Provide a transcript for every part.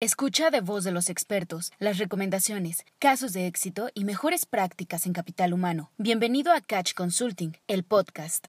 Escucha de voz de los expertos las recomendaciones, casos de éxito y mejores prácticas en capital humano. Bienvenido a Catch Consulting, el podcast.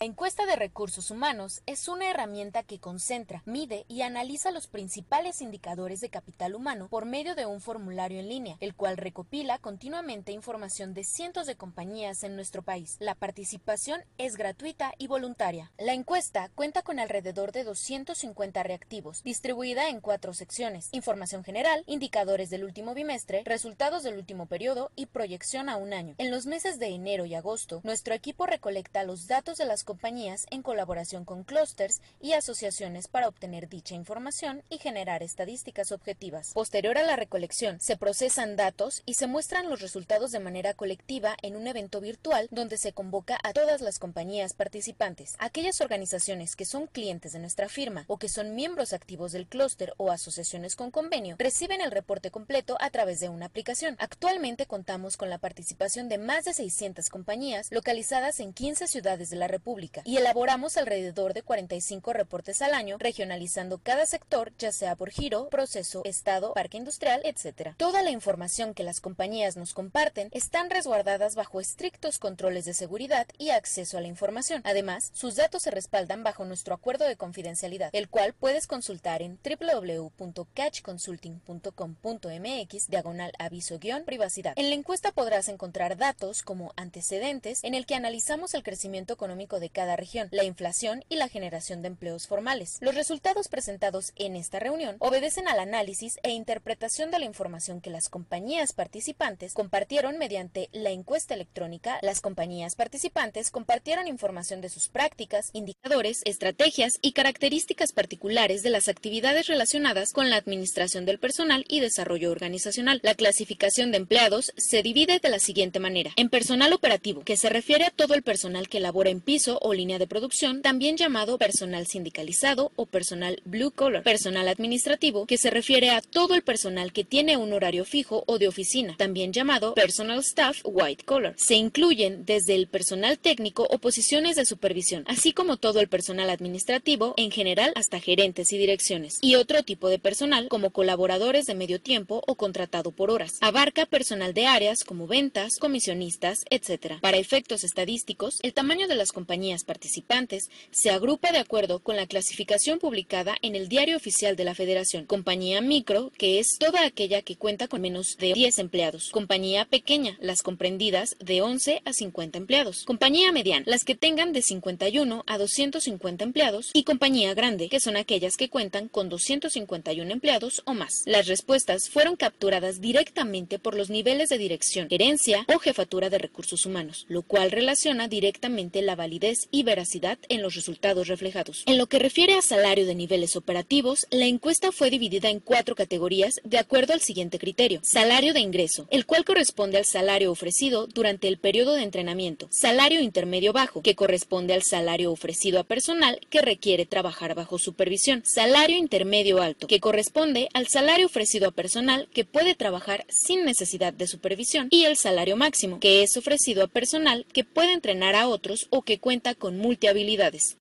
La encuesta de recursos humanos es una herramienta que concentra, mide y analiza los principales indicadores de capital humano por medio de un formulario en línea, el cual recopila continuamente información de cientos de compañías en nuestro país. La participación es gratuita y voluntaria. La encuesta cuenta con alrededor de 250 reactivos, distribuida en cuatro secciones: información general, indicadores del último bimestre, resultados del último periodo y proyección a un año. En los meses de enero y agosto, nuestro equipo recolecta los datos de las compañías en colaboración con clústeres y asociaciones para obtener dicha información y generar estadísticas objetivas. Posterior a la recolección, se procesan datos y se muestran los resultados de manera colectiva en un evento virtual donde se convoca a todas las compañías participantes. Aquellas organizaciones que son clientes de nuestra firma o que son miembros activos del clúster o asociaciones con convenio reciben el reporte completo a través de una aplicación. Actualmente contamos con la participación de más de 600 compañías localizadas en 15 ciudades de la República y elaboramos alrededor de 45 reportes al año, regionalizando cada sector, ya sea por giro, proceso, estado, parque industrial, etc. Toda la información que las compañías nos comparten están resguardadas bajo estrictos controles de seguridad y acceso a la información. Además, sus datos se respaldan bajo nuestro acuerdo de confidencialidad, el cual puedes consultar en www.catchconsulting.com.mx diagonal aviso-privacidad. En la encuesta podrás encontrar datos como antecedentes en el que analizamos el crecimiento económico de cada región, la inflación y la generación de empleos formales. Los resultados presentados en esta reunión obedecen al análisis e interpretación de la información que las compañías participantes compartieron mediante la encuesta electrónica. Las compañías participantes compartieron información de sus prácticas, indicadores, estrategias y características particulares de las actividades relacionadas con la administración del personal y desarrollo organizacional. La clasificación de empleados se divide de la siguiente manera. En personal operativo, que se refiere a todo el personal que labora en piso o línea de producción, también llamado personal sindicalizado o personal blue collar, personal administrativo, que se refiere a todo el personal que tiene un horario fijo o de oficina, también llamado personal staff white collar. Se incluyen desde el personal técnico o posiciones de supervisión, así como todo el personal administrativo en general hasta gerentes y direcciones, y otro tipo de personal como colaboradores de medio tiempo o contratado por horas. Abarca personal de áreas como ventas, comisionistas, etc. Para efectos estadísticos, el tamaño de las compañías participantes se agrupa de acuerdo con la clasificación publicada en el Diario Oficial de la Federación. Compañía micro, que es toda aquella que cuenta con menos de 10 empleados. Compañía pequeña, las comprendidas de 11 a 50 empleados. Compañía mediana, las que tengan de 51 a 250 empleados. Y compañía grande, que son aquellas que cuentan con 251 empleados o más. Las respuestas fueron capturadas directamente por los niveles de dirección, gerencia o jefatura de recursos humanos, lo cual relaciona directamente la validez y veracidad en los resultados reflejados. En lo que refiere a salario de niveles operativos, la encuesta fue dividida en cuatro categorías de acuerdo al siguiente criterio. Salario de ingreso, el cual corresponde al salario ofrecido durante el periodo de entrenamiento. Salario intermedio bajo, que corresponde al salario ofrecido a personal que requiere trabajar bajo supervisión. Salario intermedio alto, que corresponde al salario ofrecido a personal que puede trabajar sin necesidad de supervisión. Y el salario máximo, que es ofrecido a personal que puede entrenar a otros o que cuenta con multihabilidades.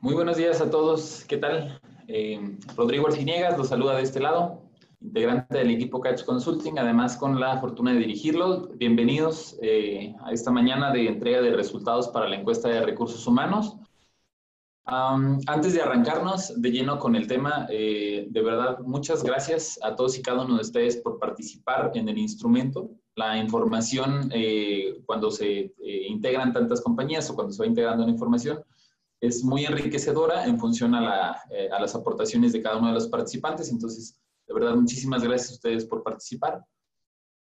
Muy buenos días a todos. ¿Qué tal? Eh, Rodrigo Arciniegas los saluda de este lado, integrante del equipo Catch Consulting, además con la fortuna de dirigirlo. Bienvenidos eh, a esta mañana de entrega de resultados para la encuesta de recursos humanos. antes de arrancarnos de lleno con el tema, eh, de verdad, muchas gracias a todos y cada uno de ustedes por participar en el instrumento la información, eh, cuando se eh, integran tantas compañías o cuando se va integrando una información, es muy enriquecedora en función a, eh, a, las aportaciones de cada uno de los participantes. Entonces, de verdad, muchísimas gracias a ustedes por participar.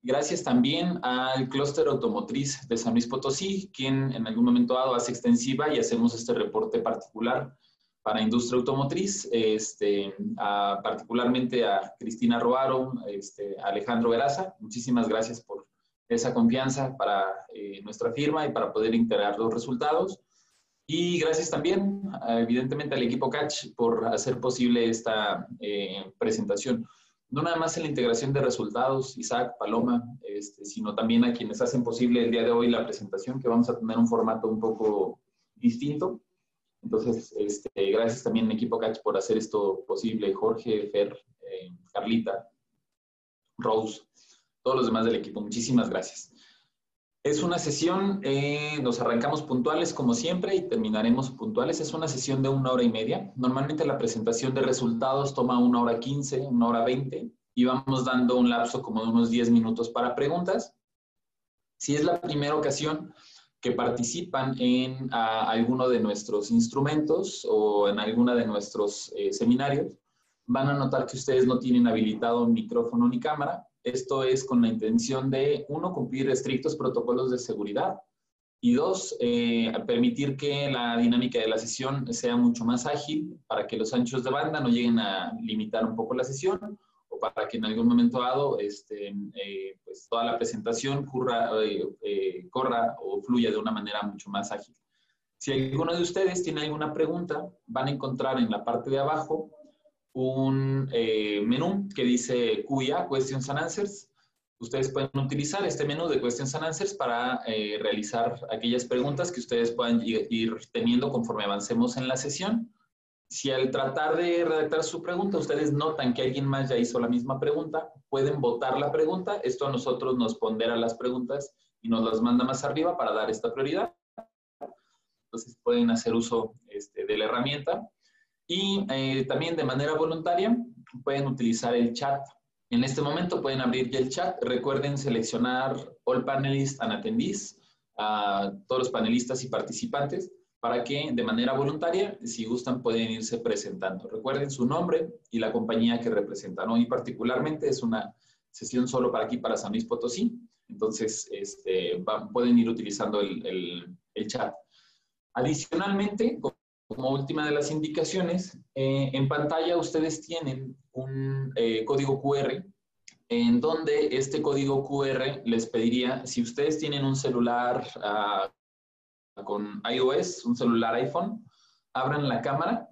Gracias también al clúster automotriz de San Luis Potosí, quien en algún momento dado hace extensiva y hacemos este reporte particular para industria automotriz, este, particularmente a Cristina Roaro, este, Alejandro Veraza. Muchísimas gracias por esa confianza para eh, nuestra firma y para poder integrar los resultados. Y gracias también, evidentemente, al equipo Catch por hacer posible esta eh, presentación. No nada más en la integración de resultados, Isaac, Paloma, este, sino también a quienes hacen posible el día de hoy la presentación, que vamos a tener un formato un poco distinto Entonces, este, gracias también equipo Catch por hacer esto posible. Jorge, Fer, eh, Carlita, Rose, todos los demás del equipo. Muchísimas gracias. Es una sesión, eh, nos arrancamos puntuales como siempre y terminaremos puntuales. Es una sesión de una hora y media. Normalmente la presentación de resultados toma una hora quince, una hora veinte y vamos dando un lapso como de unos diez minutos para preguntas. Si es la primera ocasión que participan en alguno de nuestros instrumentos o en alguno de nuestros eh, seminarios, van a notar que ustedes no tienen habilitado micrófono ni cámara. Esto es con la intención de, uno, cumplir estrictos protocolos de seguridad y dos, eh, permitir que la dinámica de la sesión sea mucho más ágil para que los anchos de banda no lleguen a limitar un poco la sesión para que en algún momento dado este, eh, pues toda la presentación corra, eh, corra o fluya de una manera mucho más ágil. Si alguno de ustedes tiene alguna pregunta, van a encontrar en la parte de abajo un eh, menú que dice QIA, Questions and Answers. Ustedes pueden utilizar este menú de Questions and Answers para eh, realizar aquellas preguntas que ustedes puedan ir teniendo conforme avancemos en la sesión. Si al tratar de redactar su pregunta ustedes notan que alguien más ya hizo la misma pregunta, pueden votar la pregunta. Esto a nosotros nos pondera las preguntas y nos las manda más arriba para dar esta prioridad. Entonces pueden hacer uso este, de la herramienta. Y eh, también de manera voluntaria pueden utilizar el chat. En este momento pueden abrir ya el chat. Recuerden seleccionar All Panelists and Attendees, a todos los panelistas y participantes, para que de manera voluntaria, si gustan, pueden irse presentando. Recuerden su nombre y la compañía que representan. Hoy particularmente es una sesión solo para aquí, para San Luis Potosí. Entonces, este, pueden ir utilizando el, chat. Adicionalmente, como última de las indicaciones, eh, en pantalla ustedes tienen un eh, código QR en donde este código QR les pediría, si ustedes tienen un celular ah, con iOS, un celular iPhone, abran la cámara.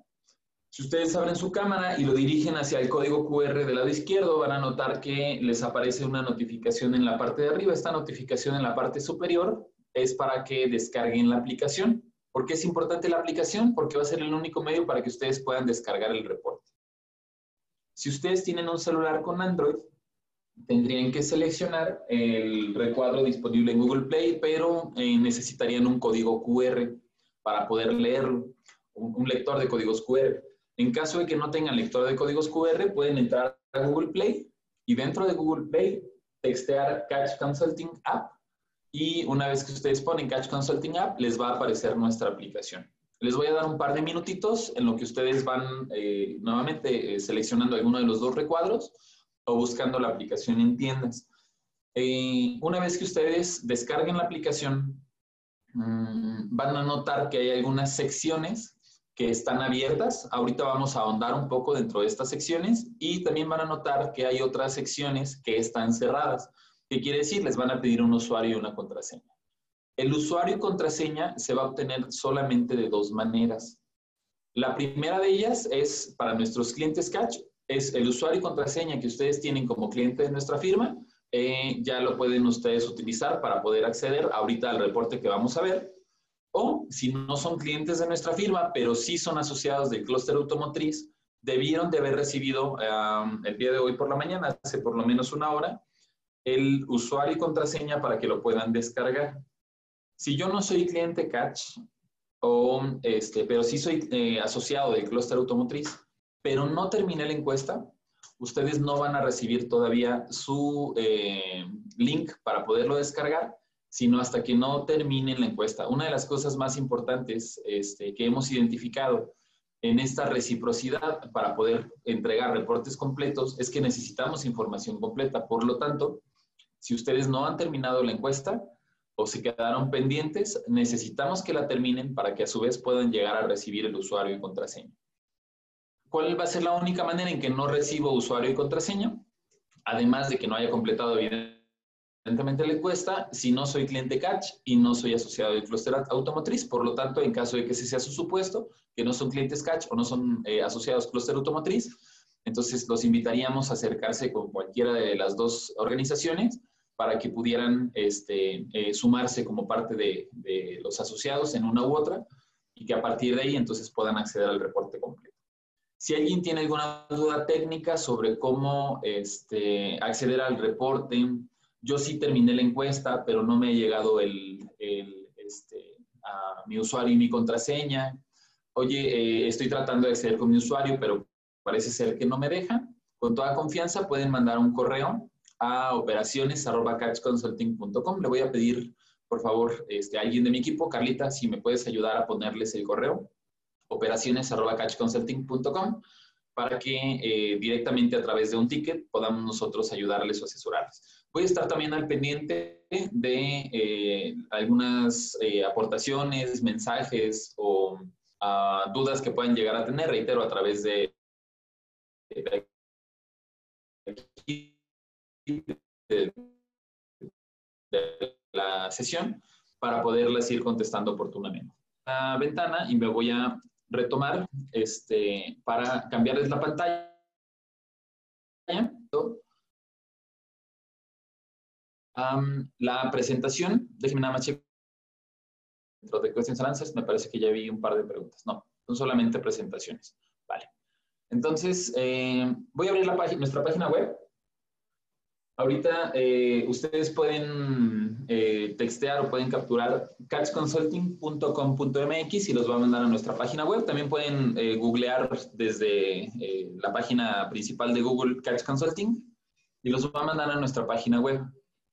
Si ustedes abren su cámara y lo dirigen hacia el código QR del lado izquierdo, van a notar que les aparece una notificación en la parte de arriba. Esta notificación en la parte superior es para que descarguen la aplicación. ¿Por qué es importante la aplicación? Porque va a ser el único medio para que ustedes puedan descargar el reporte. Si ustedes tienen un celular con Android, tendrían que seleccionar el recuadro disponible en Google Play, pero eh, necesitarían un código QR para poder leerlo, un, lector de códigos QR. En caso de que no tengan lector de códigos QR, pueden entrar a Google Play y dentro de Google Play textear Catch Consulting App y una vez que ustedes ponen Catch Consulting App, les va a aparecer nuestra aplicación. Les voy a dar un par de minutitos en lo que ustedes van eh, nuevamente eh, seleccionando alguno de los dos recuadros o buscando la aplicación en tiendas. Eh, una vez que ustedes descarguen la aplicación, mm, van a notar que hay algunas secciones que están abiertas. Ahorita vamos a ahondar un poco dentro de estas secciones y también van a notar que hay otras secciones que están cerradas. ¿Qué quiere decir? Les van a pedir un usuario y una contraseña. El usuario y contraseña se va a obtener solamente de dos maneras. La primera de ellas es para nuestros clientes Catch, es el usuario y contraseña que ustedes tienen como cliente de nuestra firma. Eh, ya lo pueden ustedes utilizar para poder acceder ahorita al reporte que vamos a ver. O si no son clientes de nuestra firma, pero sí son asociados del clúster automotriz, debieron de haber recibido el día de hoy por la mañana, hace por lo menos una hora, el usuario y contraseña para que lo puedan descargar. Si yo no soy cliente Catch, o, este, pero sí soy eh, asociado del clúster automotriz, pero no terminé la encuesta, ustedes no van a recibir todavía su eh, link para poderlo descargar, sino hasta que no terminen la encuesta. Una de las cosas más importantes este, que hemos identificado en esta reciprocidad para poder entregar reportes completos es que necesitamos información completa. Por lo tanto, si ustedes no han terminado la encuesta o se quedaron pendientes, necesitamos que la terminen para que a su vez puedan llegar a recibir el usuario y contraseña. ¿Cuál va a ser la única manera en que no recibo usuario y contraseña? Además de que no haya completado evidentemente la encuesta, si no soy cliente Catch y no soy asociado del cluster automotriz, por lo tanto, en caso de que ese sea su supuesto, que no son clientes Catch o no son eh, asociados cluster automotriz, entonces, los invitaríamos a acercarse con cualquiera de las dos organizaciones para que pudieran este, eh, sumarse como parte de, los asociados en una u otra y que a partir de ahí entonces puedan acceder al reporte completo. Si alguien tiene alguna duda técnica sobre cómo este, acceder al reporte, yo sí terminé la encuesta, pero no me ha llegado el, este, a mi usuario y mi contraseña. Oye, eh, estoy tratando de acceder con mi usuario, pero parece ser que no me deja. Con toda confianza pueden mandar un correo a operaciones.catchconsulting.com. Le voy a pedir, por favor, este, a alguien de mi equipo, Carlita, si me puedes ayudar a ponerles el correo operaciones.catchconsulting.com para que eh, directamente a través de un ticket podamos nosotros ayudarles o asesorarles. Voy a estar también al pendiente de eh, algunas eh, aportaciones, mensajes o ah, dudas que puedan llegar a tener, reitero, a través de, la sesión para poderles ir contestando oportunamente. La ventana y me voy a retomar este, para cambiarles la pantalla. la presentación, déjenme nada más checar. Dentro de questions and answers, me parece que ya vi un par de preguntas. No, son solamente presentaciones. Vale. Entonces, eh, voy a abrir la nuestra página web Ahorita eh, ustedes pueden eh, textear o pueden capturar catchconsulting.com.mx y los va a mandar a nuestra página web. También pueden eh, googlear desde la página principal de Google Catch Consulting y los va a mandar a nuestra página web.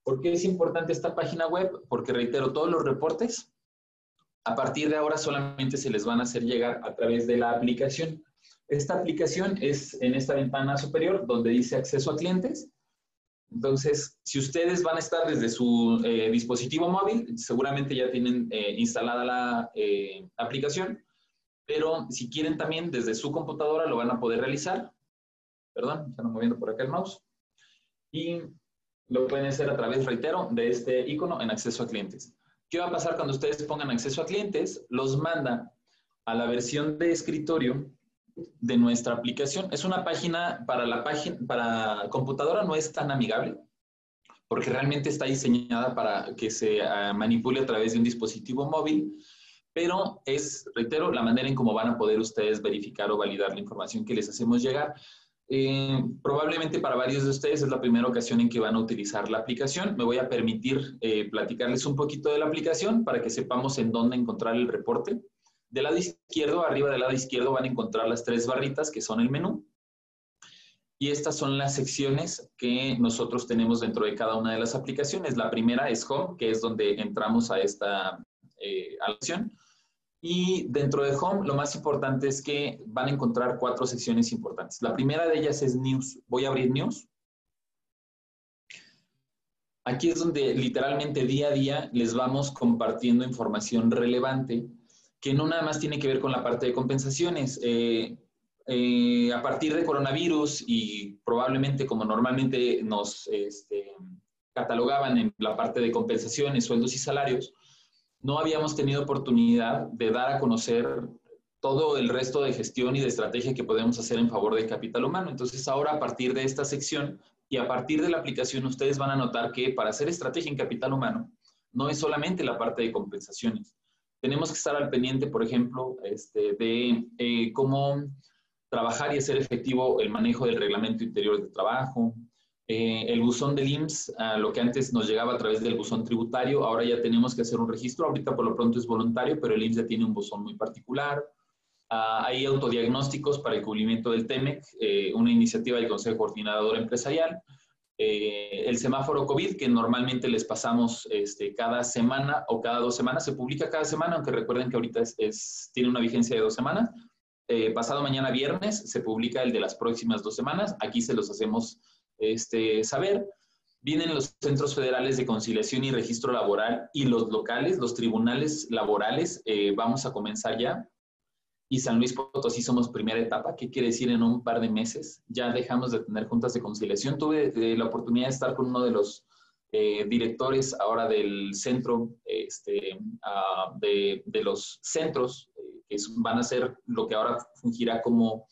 ¿Por qué es importante esta página web? Porque reitero, todos los reportes a partir de ahora solamente se les van a hacer llegar a través de la aplicación. Esta aplicación es en esta ventana superior donde dice acceso a clientes entonces, si ustedes van a estar desde su eh, dispositivo móvil, seguramente ya tienen eh, instalada la eh, aplicación, pero si quieren también desde su computadora lo van a poder realizar. Perdón, están moviendo por acá el mouse. Y lo pueden hacer a través, reitero, de este icono en acceso a clientes. ¿Qué va a pasar cuando ustedes pongan acceso a clientes? Los manda a la versión de escritorio de nuestra aplicación. Es una página para la página, para computadora no es tan amigable, porque realmente está diseñada para que se ah, manipule a través de un dispositivo móvil, pero es, reitero, la manera en cómo van a poder ustedes verificar o validar la información que les hacemos llegar. Eh, probablemente para varios de ustedes es la primera ocasión en que van a utilizar la aplicación. Me voy a permitir eh, platicarles un poquito de la aplicación para que sepamos en dónde encontrar el reporte. Del lado izquierdo, arriba del lado izquierdo van a encontrar las tres barritas que son el menú. Y estas son las secciones que nosotros tenemos dentro de cada una de las aplicaciones. La primera es Home, que es donde entramos a esta eh, Y dentro de Home, lo más importante es que van a encontrar cuatro secciones importantes. La primera de ellas es News. Voy a abrir News. Aquí es donde literalmente día a día les vamos compartiendo información relevante que no nada más tiene que ver con la parte de compensaciones. Eh, eh, a partir de coronavirus y probablemente como normalmente nos este, catalogaban en la parte de compensaciones, sueldos y salarios, no habíamos tenido oportunidad de dar a conocer todo el resto de gestión y de estrategia que podemos hacer en favor del capital humano. Entonces ahora a partir de esta sección y a partir de la aplicación ustedes van a notar que para hacer estrategia en capital humano no es solamente la parte de compensaciones, tenemos que estar al pendiente, por ejemplo, este, de eh, cómo trabajar y hacer efectivo el manejo del reglamento interior de trabajo, eh, el buzón del IMSS, lo que antes nos llegaba a través del buzón tributario, ahora ya tenemos que hacer un registro, ahorita por lo pronto es voluntario, pero el IMSS ya tiene un buzón muy particular. Ah, hay autodiagnósticos para el cubrimiento del TEMEC, eh, una iniciativa del Consejo Coordinador Empresarial. Eh, el semáforo COVID, que normalmente les pasamos este, cada semana o cada dos semanas, se publica cada semana, aunque recuerden que ahorita es, tiene una vigencia de dos semanas. Eh, pasado mañana viernes se publica el de las próximas dos semanas. Aquí se los hacemos este, saber. Vienen los centros federales de conciliación y registro laboral y los locales, los tribunales laborales. Eh, vamos a comenzar ya y San Luis Potosí somos primera etapa. ¿Qué quiere decir en un par de meses? Ya dejamos de tener juntas de conciliación. Tuve eh, la oportunidad de estar con uno de los eh, directores ahora del centro, este, ah, de, de, los centros, eh, que van a ser lo que ahora fungirá como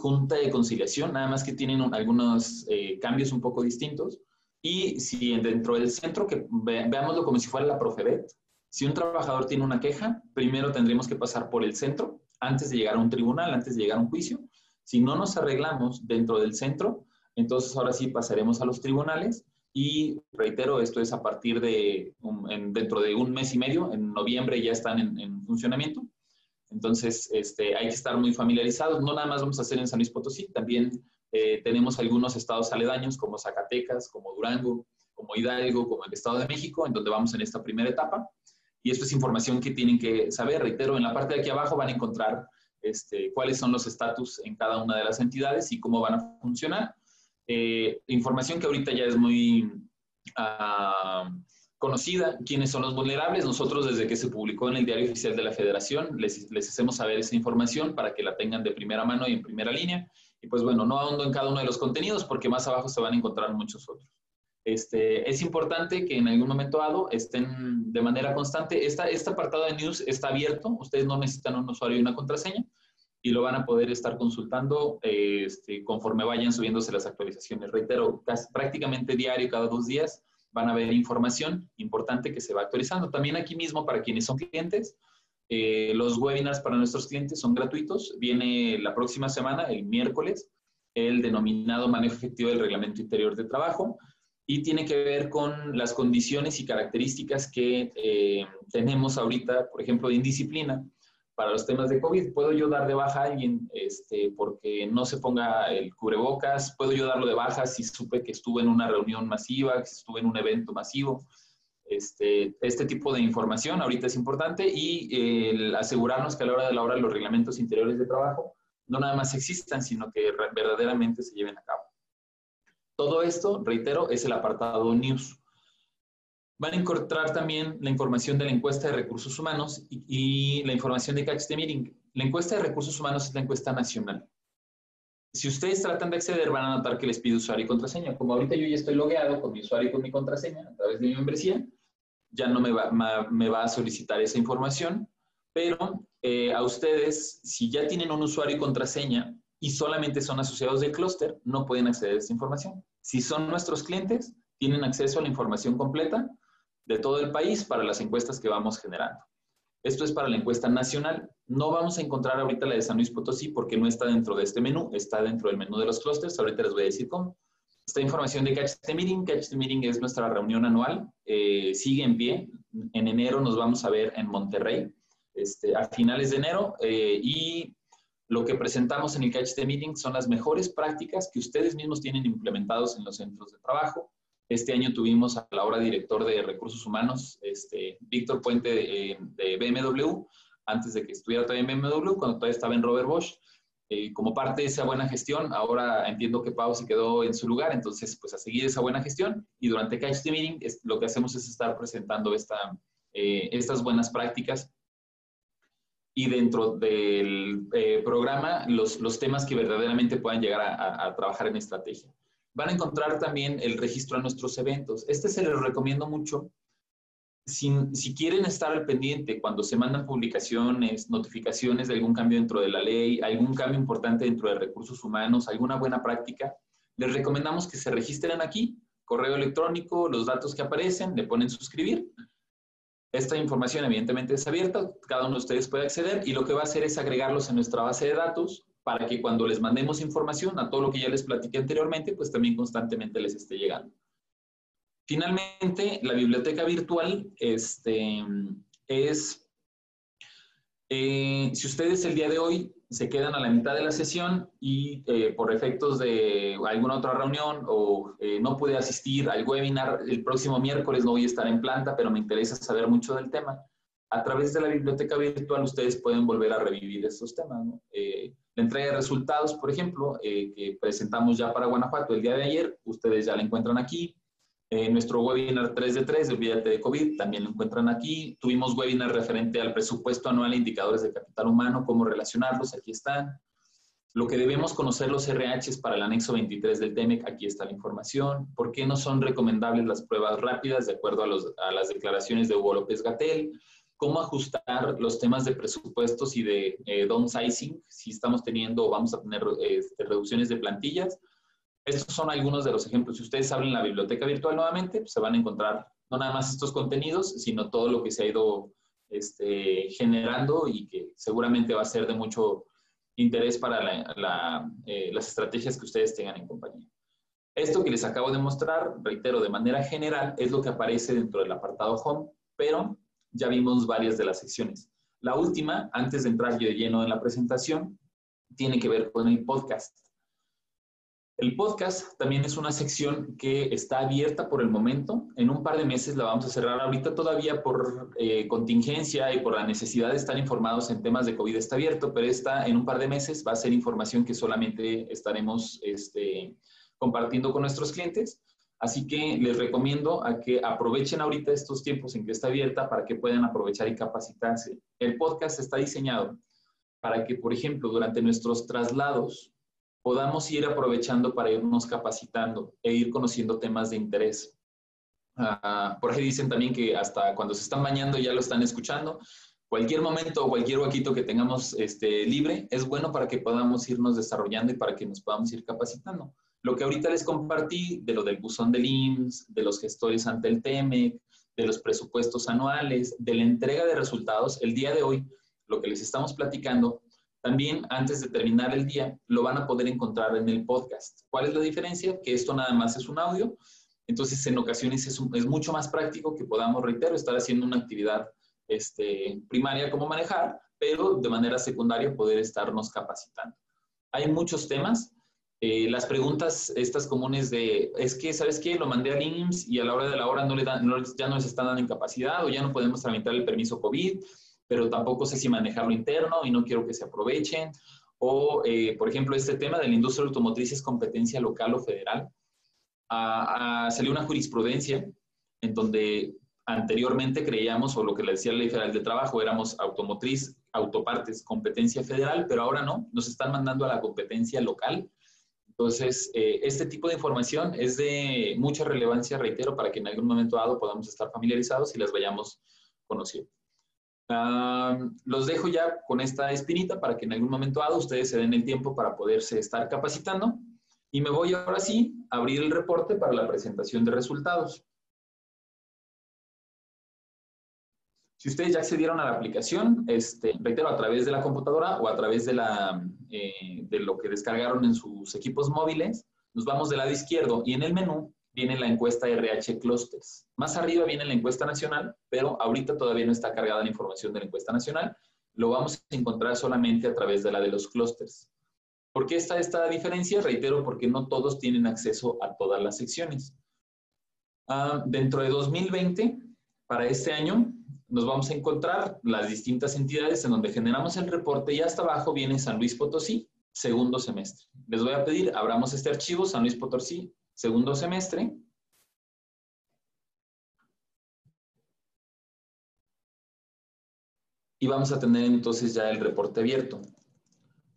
junta de conciliación, nada más que tienen algunos cambios un poco distintos. Y si dentro del centro, que veámoslo como si fuera la Profebet, Si un trabajador tiene una queja, primero tendremos que pasar por el centro antes de llegar a un tribunal, antes de llegar a un juicio. Si no nos arreglamos dentro del centro, entonces ahora sí pasaremos a los tribunales y reitero, esto es a partir de dentro de un mes y medio, en noviembre ya están en, funcionamiento. Entonces, este, hay que estar muy familiarizados. No nada más vamos a hacer en San Luis Potosí, también eh, tenemos algunos estados aledaños como Zacatecas, como Durango, como Hidalgo, como el Estado de México, en donde vamos en esta primera etapa. Y esto es información que tienen que saber. Reitero, en la parte de aquí abajo van a encontrar este, cuáles son los estatus en cada una de las entidades y cómo van a funcionar. Eh, información que ahorita ya es muy ah, conocida, quiénes son los vulnerables. Nosotros desde que se publicó en el Diario Oficial de la Federación les, les hacemos saber esa información para que la tengan de primera mano y en primera línea. Y pues bueno, no ahondo en cada uno de los contenidos porque más abajo se van a encontrar muchos otros. Este, es importante que en algún momento dado estén de manera constante. Esta, este apartado de news está abierto, ustedes no necesitan un usuario y una contraseña y lo van a poder estar consultando este, conforme vayan subiéndose las actualizaciones. Reitero, casi, prácticamente diario, cada dos días, van a ver información importante que se va actualizando. También aquí mismo, para quienes son clientes, eh, los webinars para nuestros clientes son gratuitos. Viene la próxima semana, el miércoles, el denominado manejo efectivo del reglamento interior de trabajo y tiene que ver con las condiciones y características que eh, tenemos ahorita, por ejemplo, de indisciplina para los temas de COVID. ¿Puedo yo dar de baja a alguien este, porque no se ponga el cubrebocas? ¿Puedo yo darlo de baja si supe que estuve en una reunión masiva, que estuve en un evento masivo? Este, este tipo de información ahorita es importante y el asegurarnos que a la hora de la hora los reglamentos interiores de trabajo no nada más existan, sino que verdaderamente se lleven a cabo. Todo esto, reitero, es el apartado News. Van a encontrar también la información de la encuesta de recursos humanos y, la información de Catch the Meeting. La encuesta de recursos humanos es la encuesta nacional. Si ustedes tratan de acceder, van a notar que les pide usuario y contraseña. Como ahorita yo ya estoy logueado con mi usuario y con mi contraseña a través de mi membresía, ya no me va, me va a solicitar esa información, pero eh, a ustedes, si ya tienen un usuario y contraseña y solamente son asociados del clúster, no pueden acceder a esa información. Si son nuestros clientes, tienen acceso a la información completa de todo el país para las encuestas que vamos generando. Esto es para la encuesta nacional. No vamos a encontrar ahorita la de San Luis Potosí porque no está dentro de este menú, está dentro del menú de los clústeres. Ahorita les voy a decir cómo. Esta información de Catch the Meeting. Catch the Meeting es nuestra reunión anual. Eh, sigue en pie. En enero nos vamos a ver en Monterrey, este, a finales de enero. Eh, y lo que presentamos en el Catch the Meeting son las mejores prácticas que ustedes mismos tienen implementados en los centros de trabajo. Este año tuvimos a la hora director de recursos humanos, este, Víctor Puente de, de, BMW, antes de que estuviera todavía en BMW, cuando todavía estaba en Robert Bosch. Eh, como parte de esa buena gestión, ahora entiendo que Pau se quedó en su lugar, entonces pues a seguir esa buena gestión y durante Catch the Meeting es, lo que hacemos es estar presentando esta, eh, estas buenas prácticas y dentro del eh, programa los, los, temas que verdaderamente puedan llegar a, a, trabajar en estrategia. Van a encontrar también el registro a nuestros eventos. Este se los recomiendo mucho. Si, si, quieren estar al pendiente cuando se mandan publicaciones, notificaciones de algún cambio dentro de la ley, algún cambio importante dentro de recursos humanos, alguna buena práctica, les recomendamos que se registren aquí, correo electrónico, los datos que aparecen, le ponen suscribir esta información evidentemente es abierta, cada uno de ustedes puede acceder y lo que va a hacer es agregarlos en nuestra base de datos para que cuando les mandemos información a todo lo que ya les platiqué anteriormente, pues también constantemente les esté llegando. Finalmente, la biblioteca virtual este, es, eh, si ustedes el día de hoy se quedan a la mitad de la sesión y eh, por efectos de alguna otra reunión o eh, no pude asistir al webinar el próximo miércoles, no voy a estar en planta, pero me interesa saber mucho del tema. A través de la biblioteca virtual ustedes pueden volver a revivir estos temas. Eh, la entrega de resultados, por ejemplo, que presentamos ya para Guanajuato el día de ayer, ustedes ya la encuentran aquí. Eh, nuestro webinar 3 de 3, Olvídate de COVID, también lo encuentran aquí. Tuvimos webinar referente al presupuesto anual e indicadores de capital humano, cómo relacionarlos, aquí están. Lo que debemos conocer los RHs para el anexo 23 del TEMEC, aquí está la información. ¿Por qué no son recomendables las pruebas rápidas de acuerdo a las declaraciones de Hugo López Gatel? ¿Cómo ajustar los temas de presupuestos y de eh, downsizing si estamos teniendo o vamos a tener este, reducciones de plantillas? Estos son algunos de los ejemplos. Si ustedes abren la biblioteca virtual nuevamente, pues, se van a encontrar no nada más estos contenidos, sino todo lo que se ha ido este, generando y que seguramente va a ser de mucho interés para eh, las estrategias que ustedes tengan en compañía. Esto que les acabo de mostrar, reitero, de manera general, es lo que aparece dentro del apartado Home, pero ya vimos varias de las secciones. La última, antes de entrar yo de lleno en la presentación, tiene que ver con el podcast. El podcast también es una sección que está abierta por el momento. En un par de meses la vamos a cerrar. Ahorita todavía por eh, contingencia y por la necesidad de estar informados en temas de COVID está abierto, pero esta en un par de meses va a ser información que solamente estaremos este, compartiendo con nuestros clientes. Así que les recomiendo que aprovechen ahorita estos tiempos en que está abierta para que puedan aprovechar y capacitarse. El podcast está diseñado para que, por ejemplo, durante nuestros traslados podamos ir aprovechando para irnos capacitando e ir conociendo temas de interés. Ah, por ahí dicen también que hasta cuando se están bañando ya lo están escuchando. Cualquier momento o cualquier huequito que tengamos este, libre es bueno para que podamos irnos desarrollando y para que nos podamos ir capacitando. Lo que ahorita les compartí de lo del buzón del IMSS, de los gestores ante el TEMEC, de los presupuestos anuales, de la entrega de resultados, el día de hoy, lo que les estamos platicando, también antes de terminar el día, lo van a poder encontrar en el podcast. ¿Cuál es la diferencia? Que esto nada más es un audio, entonces en ocasiones es, mucho más práctico que podamos, reitero, estar haciendo una actividad este, primaria como manejar, pero de manera secundaria poder estarnos capacitando. Hay muchos temas, eh, las preguntas estas comunes de, es que, ¿sabes qué? Lo mandé al IMSS y a la hora de la hora no le dan, ya no les están dando incapacidad o ya no podemos tramitar el permiso COVID, pero tampoco sé si manejarlo interno y no quiero que se aprovechen. O, eh, por ejemplo, este tema de la industria automotriz es competencia local o federal. Ah, ah, salió una jurisprudencia en donde anteriormente creíamos, o lo que le decía la ley federal de trabajo, éramos automotriz, autopartes, competencia federal, pero ahora no, nos están mandando a la competencia local entonces, eh, este tipo de información es de mucha relevancia, reitero, para que en algún momento dado podamos estar familiarizados y las vayamos conociendo. Los dejo ya con esta espinita para que en algún momento dado ustedes se den el tiempo para poderse estar capacitando. Y me voy ahora sí a abrir el reporte para la presentación de resultados. Si ustedes ya accedieron a la aplicación, este, reitero, a través de la computadora o a través de, la, eh, de lo que descargaron en sus equipos móviles, nos vamos del lado izquierdo y en el menú viene la encuesta RH Clusters. Más arriba viene la encuesta nacional, pero ahorita todavía no está cargada la información de la encuesta nacional. Lo vamos a encontrar solamente a través de la de los clusters. ¿Por qué está esta diferencia? Reitero, porque no todos tienen acceso a todas las secciones. Ah, dentro de 2020, para este año, nos vamos a encontrar las distintas entidades en donde generamos el reporte y hasta abajo viene San Luis Potosí, segundo semestre. Les voy a pedir, abramos este archivo, San Luis Potosí, segundo semestre. Y vamos a tener entonces ya el reporte abierto.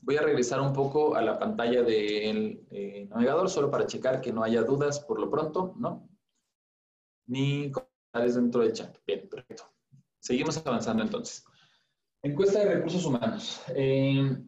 Voy a regresar un poco a la pantalla del eh, navegador solo para checar que no haya dudas por lo pronto, ¿no? Ni comentarios dentro del chat. Bien, perfecto. Seguimos avanzando entonces. Encuesta de recursos humanos. Eh,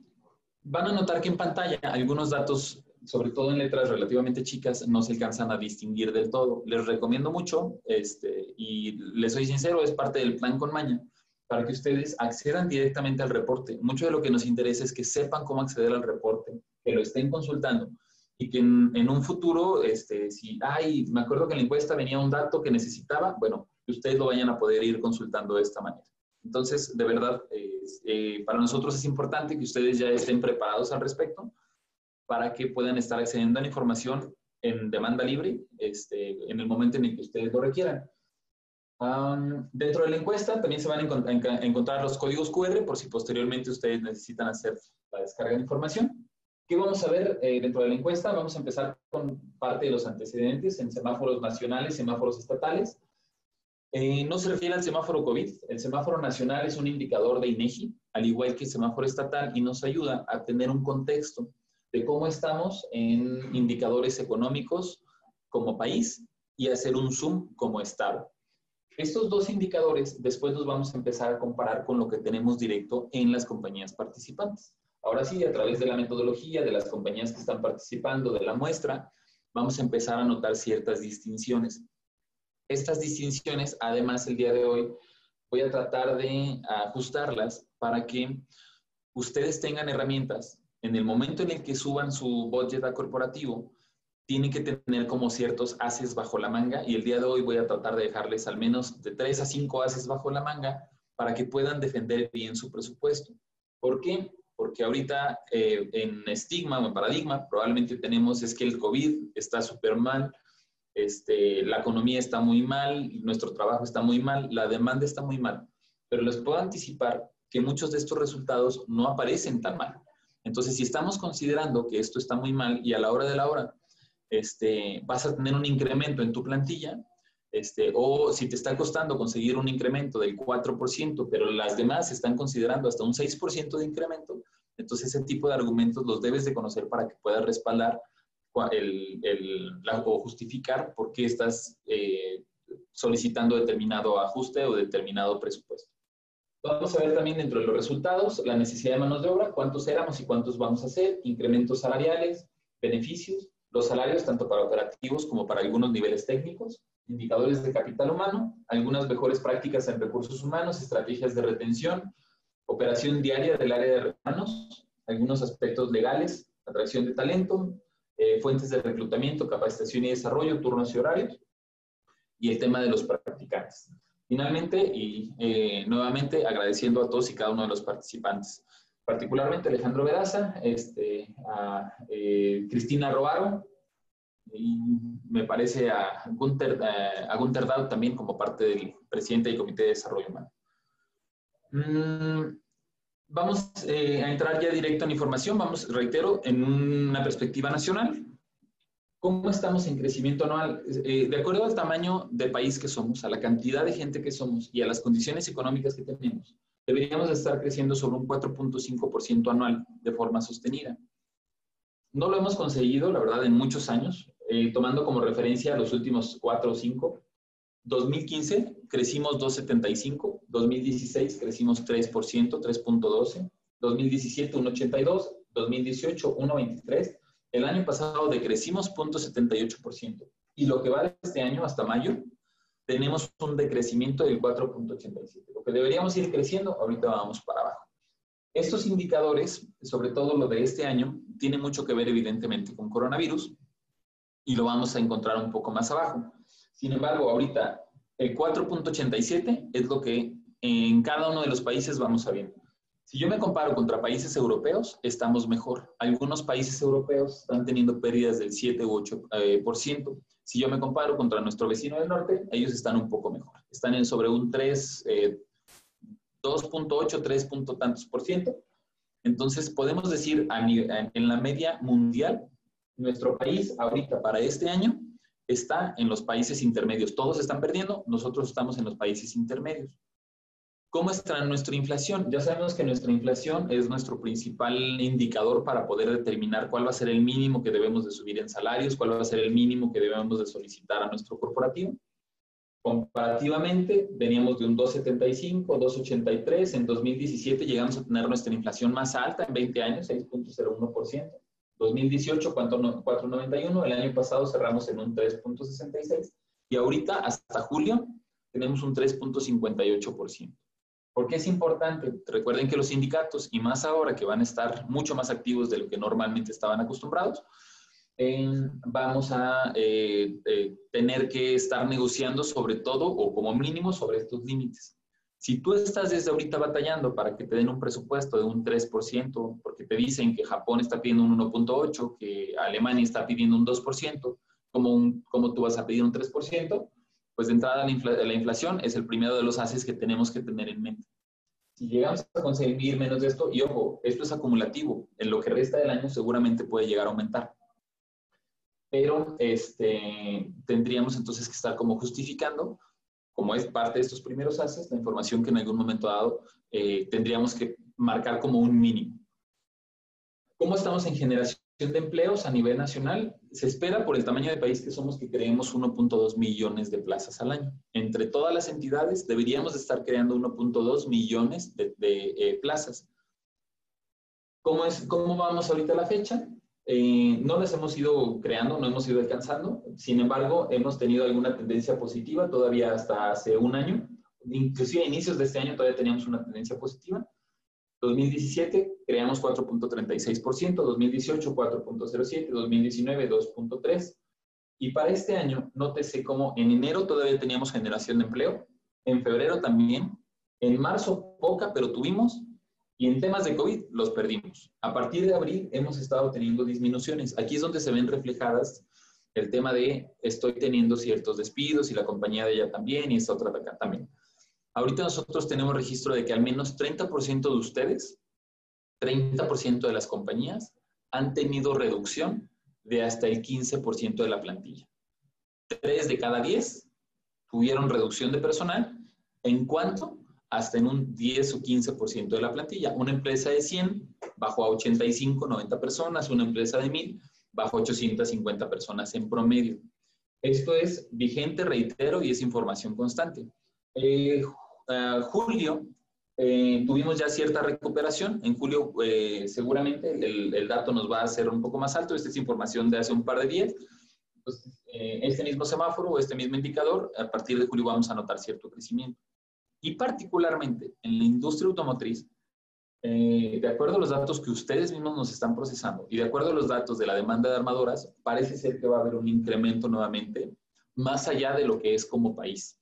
van a notar que en pantalla algunos datos, sobre todo en letras relativamente chicas, no se alcanzan a distinguir del todo. Les recomiendo mucho, este, y les soy sincero, es parte del plan con maña, para que ustedes accedan directamente al reporte. Mucho de lo que nos interesa es que sepan cómo acceder al reporte, que lo estén consultando y que en, un futuro, este, si, ay, me acuerdo que en la encuesta venía un dato que necesitaba, bueno, que ustedes lo vayan a poder ir consultando de esta manera. Entonces, de verdad, eh, para nosotros es importante que ustedes ya estén preparados al respecto para que puedan estar accediendo a la información en demanda libre este, en el momento en el que ustedes lo requieran. dentro de la encuesta también se van a, encontrar los códigos QR por si posteriormente ustedes necesitan hacer la descarga de información. ¿Qué vamos a ver eh, dentro de la encuesta? Vamos a empezar con parte de los antecedentes en semáforos nacionales, semáforos estatales. Eh, no se refiere al semáforo COVID. El semáforo nacional es un indicador de INEGI, al igual que el semáforo estatal, y nos ayuda a tener un contexto de cómo estamos en indicadores económicos como país y hacer un zoom como Estado. Estos dos indicadores después los vamos a empezar a comparar con lo que tenemos directo en las compañías participantes. Ahora sí, a través de la metodología de las compañías que están participando de la muestra, vamos a empezar a notar ciertas distinciones. Estas distinciones, además, el día de hoy voy a tratar de ajustarlas para que ustedes tengan herramientas. En el momento en el que suban su budget a corporativo, tienen que tener como ciertos haces bajo la manga y el día de hoy voy a tratar de dejarles al menos de tres a cinco haces bajo la manga para que puedan defender bien su presupuesto. ¿Por qué? Porque ahorita eh, en estigma o en paradigma probablemente tenemos es que el COVID está súper mal, este, la economía está muy mal, nuestro trabajo está muy mal, la demanda está muy mal, pero les puedo anticipar que muchos de estos resultados no aparecen tan mal. Entonces, si estamos considerando que esto está muy mal y a la hora de la hora este, vas a tener un incremento en tu plantilla, este, o si te está costando conseguir un incremento del 4%, pero las demás están considerando hasta un 6% de incremento, entonces ese tipo de argumentos los debes de conocer para que puedas respaldar el, o justificar por qué estás eh, solicitando determinado ajuste o determinado presupuesto. Vamos a ver también dentro de los resultados la necesidad de manos de obra, cuántos éramos y cuántos vamos a hacer, incrementos salariales, beneficios, los salarios tanto para operativos como para algunos niveles técnicos, indicadores de capital humano, algunas mejores prácticas en recursos humanos, estrategias de retención, operación diaria del área de recursos algunos aspectos legales, atracción de talento, eh, fuentes de reclutamiento, capacitación y desarrollo, turnos y horarios, y el tema de los practicantes. Finalmente, y eh, nuevamente agradeciendo a todos y cada uno de los participantes particularmente Alejandro Veraza, este, a eh, Cristina Robaro y me parece a Gunter, a también como parte del presidente del Comité de Desarrollo Humano. Mm, vamos eh, a entrar ya directo en información, vamos, reitero, en una perspectiva nacional. ¿Cómo estamos en crecimiento anual? de acuerdo al tamaño del país que somos, a la cantidad de gente que somos y a las condiciones económicas que tenemos, deberíamos estar creciendo sobre un 4.5% anual de forma sostenida. No lo hemos conseguido, la verdad, en muchos años, eh, tomando como referencia los últimos 4 o 5. 2015 crecimos 2.75, 2016 crecimos 3%, 3.12, 2017 1.82, 2018 1.23, el año pasado decrecimos 0.78%. Y lo que va este año hasta mayo, tenemos un decrecimiento del 4.87. Lo que deberíamos ir creciendo, ahorita vamos para abajo. Estos indicadores, sobre todo lo de este año, tienen mucho que ver evidentemente con coronavirus y lo vamos a encontrar un poco más abajo. Sin embargo, ahorita el 4.87 es lo que en cada uno de los países vamos a ver. Si yo me comparo contra países europeos, estamos mejor. Algunos países europeos están teniendo pérdidas del 7 u 8%. Eh, por ciento. Si yo me comparo contra nuestro vecino del norte, ellos están un poco mejor. Están en sobre un 3, 2.8, 3 tantos por ciento. Entonces, podemos decir en la media mundial, nuestro país ahorita para este año está en los países intermedios. Todos están perdiendo, nosotros estamos en los países intermedios. ¿Cómo está nuestra inflación? Ya sabemos que nuestra inflación es nuestro principal indicador para poder determinar cuál va a ser el mínimo que debemos de subir en salarios, cuál va a ser el mínimo que debemos de solicitar a nuestro corporativo. Comparativamente, veníamos de un 2,75, 2,83. En 2017 llegamos a tener nuestra inflación más alta en 20 años, 6.01%. 2018, 4,91. El año pasado cerramos en un 3.66. Y ahorita, hasta julio, tenemos un 3.58%. ¿Por qué es importante? Recuerden que los sindicatos, y más ahora que van a estar mucho más activos de lo que normalmente estaban acostumbrados, vamos a eh, eh, tener que estar negociando sobre todo o como mínimo sobre estos límites. Si tú estás desde ahorita batallando para que te den un presupuesto de un 3%, porque te dicen que Japón está pidiendo un 1.8%, que Alemania está pidiendo un 2%, ¿cómo, ¿cómo tú vas a pedir un 3%? Pues de entrada la, inflación es el primero de los haces que tenemos que tener en mente. Si llegamos a conseguir menos de esto, y ojo, esto es acumulativo, en lo que resta del año seguramente puede llegar a aumentar. Pero este, tendríamos entonces que estar como justificando, como es parte de estos primeros haces, la información que en algún momento dado eh, tendríamos que marcar como un mínimo. ¿Cómo estamos en generación de empleos a nivel nacional, se espera por el tamaño de país que somos que creemos 1.2 millones de plazas al año. Entre todas las entidades deberíamos estar creando 1.2 millones de, eh, plazas. ¿Cómo, es, ¿Cómo vamos ahorita a la fecha? Eh, no las hemos ido creando, no hemos ido alcanzando. Sin embargo, hemos tenido alguna tendencia positiva todavía hasta hace un año. Inclusive a inicios de este año todavía teníamos una tendencia positiva. 2017 creamos 4.36%, 2018 4.07%, 2019 2.3%. Y para este año, nótese cómo en enero todavía teníamos generación de empleo, en febrero también, en marzo poca, pero tuvimos, y en temas de COVID los perdimos. A partir de abril hemos estado teniendo disminuciones. Aquí es donde se ven reflejadas el tema de estoy teniendo ciertos despidos y la compañía de ella también y esta otra de acá también. Ahorita nosotros tenemos registro de que al menos 30% de ustedes, 30% de las compañías han tenido reducción de hasta el 15% de la plantilla. Tres de cada 10 tuvieron reducción de personal. ¿En cuanto Hasta en un 10 o 15% de la plantilla. Una empresa de 100 bajó a 85, 90 personas. Una empresa de 1000 bajó a 850 personas en promedio. Esto es vigente, reitero, y es información constante. Eh, julio eh, tuvimos ya cierta recuperación. En julio eh, seguramente el, dato nos va a ser un poco más alto. Esta es información de hace un par de días. Entonces, eh, este mismo semáforo o este mismo indicador, a partir de julio vamos a notar cierto crecimiento. Y particularmente en la industria automotriz, de acuerdo a los datos que ustedes mismos nos están procesando y de acuerdo a los datos de la demanda de armadoras, parece ser que va a haber un incremento nuevamente más allá de lo que es como país.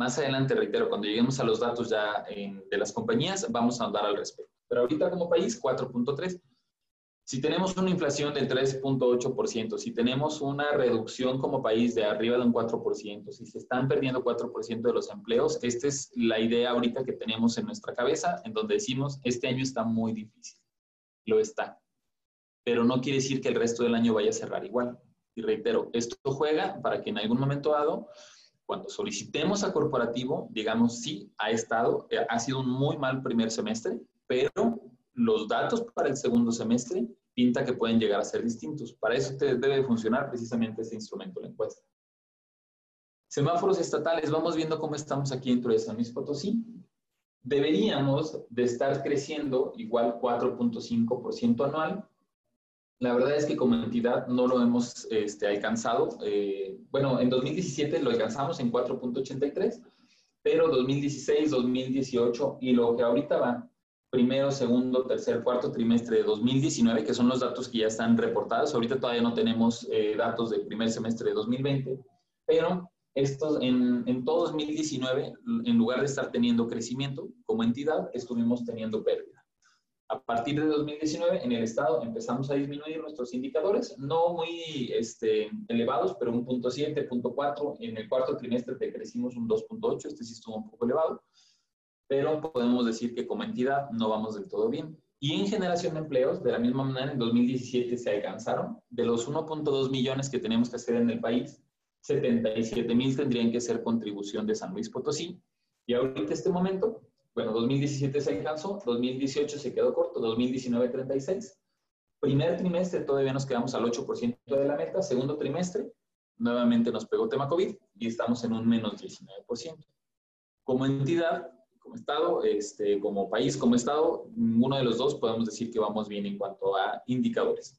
Más adelante, reitero, cuando lleguemos a los datos ya en, de las compañías, vamos a andar al respecto. Pero ahorita como país, 4.3. Si tenemos una inflación del 3.8%, si tenemos una reducción como país de arriba de un 4%, si se están perdiendo 4% de los empleos, esta es la idea ahorita que tenemos en nuestra cabeza, en donde decimos, este año está muy difícil. Lo está. Pero no quiere decir que el resto del año vaya a cerrar igual. Y reitero, esto juega para que en algún momento dado cuando solicitemos a corporativo, digamos, sí, ha estado, eh, ha sido un muy mal primer semestre, pero los datos para el segundo semestre pinta que pueden llegar a ser distintos. Para eso debe funcionar precisamente este instrumento, la encuesta. Semáforos estatales, vamos viendo cómo estamos aquí dentro de San Luis Potosí. Deberíamos de estar creciendo igual 4.5% anual, la verdad es que como entidad no lo hemos este, alcanzado. Eh, bueno, en 2017 lo alcanzamos en 4.83, pero 2016, 2018 y lo que ahorita va, primero, segundo, tercer, cuarto trimestre de 2019, que son los datos que ya están reportados. Ahorita todavía no tenemos eh, datos del primer semestre de 2020, pero estos en, en todo 2019, en lugar de estar teniendo crecimiento como entidad, estuvimos teniendo pérdida. A partir de 2019, en el Estado empezamos a disminuir nuestros indicadores, no muy este, elevados, pero un punto 7, punto 4. En el cuarto trimestre te crecimos un 2.8, este sí estuvo un poco elevado, pero podemos decir que como entidad no vamos del todo bien. Y en generación de empleos, de la misma manera, en 2017 se alcanzaron. De los 1.2 millones que tenemos que hacer en el país, 77 mil tendrían que ser contribución de San Luis Potosí. Y ahorita, este momento, bueno, 2017 se alcanzó, 2018 se quedó corto, 2019 36. Primer trimestre todavía nos quedamos al 8% de la meta, segundo trimestre nuevamente nos pegó tema COVID y estamos en un menos 19%. Como entidad, como Estado, este, como país, como Estado, ninguno de los dos podemos decir que vamos bien en cuanto a indicadores.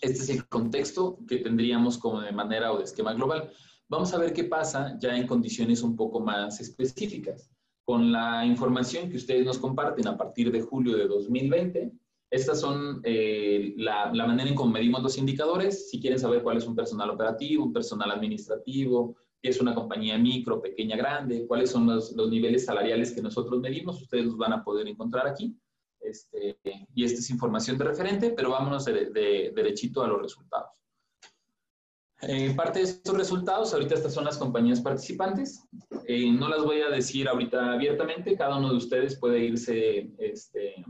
Este es el contexto que tendríamos como de manera o de esquema global. Vamos a ver qué pasa ya en condiciones un poco más específicas con la información que ustedes nos comparten a partir de julio de 2020. Estas son eh, la, la, manera en cómo medimos los indicadores. Si quieren saber cuál es un personal operativo, un personal administrativo, qué es una compañía micro, pequeña, grande, cuáles son los, los niveles salariales que nosotros medimos, ustedes los van a poder encontrar aquí. Este, y esta es información de referente, pero vámonos de, de, derechito a los resultados. Eh, parte de estos resultados, ahorita estas son las compañías participantes. Eh, no las voy a decir ahorita abiertamente, cada uno de ustedes puede irse este,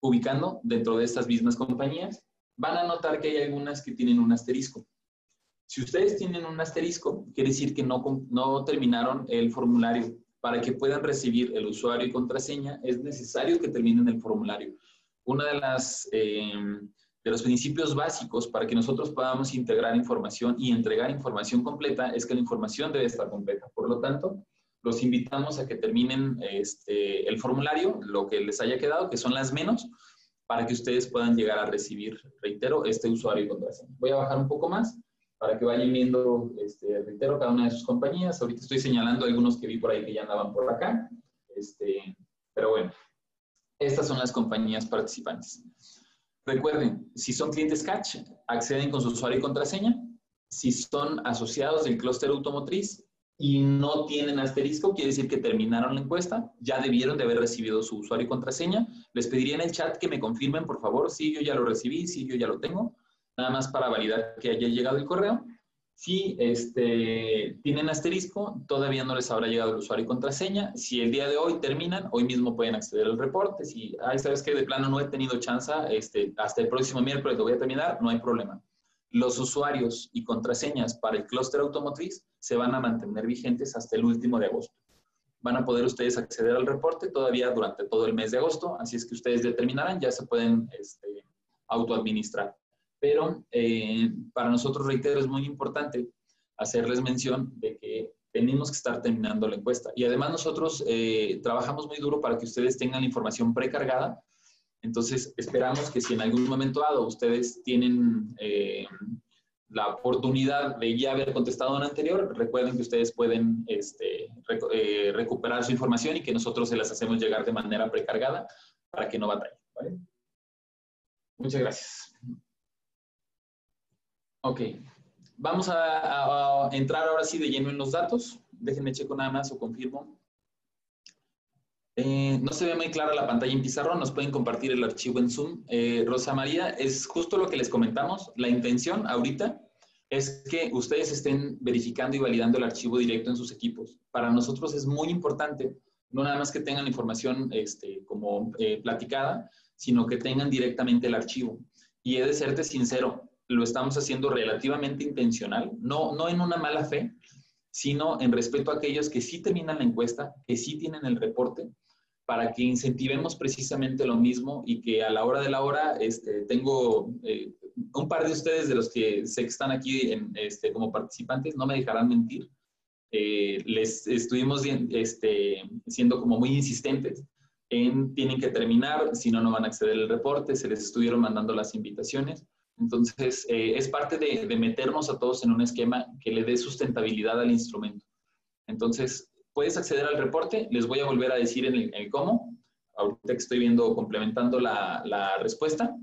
ubicando dentro de estas mismas compañías. Van a notar que hay algunas que tienen un asterisco. Si ustedes tienen un asterisco, quiere decir que no, terminaron el formulario. Para que puedan recibir el usuario y contraseña, es necesario que terminen el formulario. Una de las... Eh, de los principios básicos para que nosotros podamos integrar información y entregar información completa es que la información debe estar completa. Por lo tanto, los invitamos a que terminen este, el formulario, lo que les haya quedado, que son las menos, para que ustedes puedan llegar a recibir, reitero, este usuario y contraseña. Voy a bajar un poco más para que vayan viendo, este, reitero, cada una de sus compañías. Ahorita estoy señalando algunos que vi por ahí que ya andaban por acá. Este, pero bueno, estas son las compañías participantes. Recuerden, si son clientes Catch, acceden con su usuario y contraseña. Si son asociados del clúster automotriz y no tienen asterisco, quiere decir que terminaron la encuesta, ya debieron de haber recibido su usuario y contraseña. Les pediría en el chat que me confirmen, por favor, si yo ya lo recibí, si yo ya lo tengo, nada más para validar que haya llegado el correo. Si este, tienen asterisco, todavía no les habrá llegado el usuario y contraseña. Si el día de hoy terminan, hoy mismo pueden acceder al reporte. Si, ay, sabes que de plano no he tenido chance, este, hasta el próximo miércoles lo voy a terminar, no hay problema. Los usuarios y contraseñas para el clúster automotriz se van a mantener vigentes hasta el último de agosto. Van a poder ustedes acceder al reporte todavía durante todo el mes de agosto, así es que ustedes determinarán, ya se pueden este, autoadministrar pero eh, para nosotros, reitero, es muy importante hacerles mención de que tenemos que estar terminando la encuesta. Y además nosotros eh, trabajamos muy duro para que ustedes tengan la información precargada. Entonces, esperamos que si en algún momento dado ustedes tienen eh, la oportunidad de ya haber contestado en anterior, recuerden que ustedes pueden este, recuperar su información y que nosotros se las hacemos llegar de manera precargada para que no batallen. ¿vale? Muchas gracias. Ok, vamos a, entrar ahora sí de lleno en los datos. Déjenme checo nada más o confirmo. Eh, no se ve muy clara la pantalla en pizarrón, nos pueden compartir el archivo en Zoom. Eh, Rosa María, es justo lo que les comentamos. La intención ahorita es que ustedes estén verificando y validando el archivo directo en sus equipos. Para nosotros es muy importante, no nada más que tengan la información este, como eh, platicada, sino que tengan directamente el archivo. Y he de serte sincero, lo estamos haciendo relativamente intencional, no, no en una mala fe, sino en respeto a aquellos que sí terminan la encuesta, que sí tienen el reporte, para que incentivemos precisamente lo mismo y que a la hora de la hora, este, tengo eh, un par de ustedes de los que sé que están aquí en, este, como participantes, no me dejarán mentir. Eh, les estuvimos este, siendo como muy insistentes en tienen que terminar, si no, no van a acceder al reporte, se les estuvieron mandando las invitaciones. Entonces, eh, es parte de, meternos a todos en un esquema que le dé sustentabilidad al instrumento. Entonces, puedes acceder al reporte, les voy a volver a decir en el, cómo, ahorita estoy viendo, complementando la, la respuesta.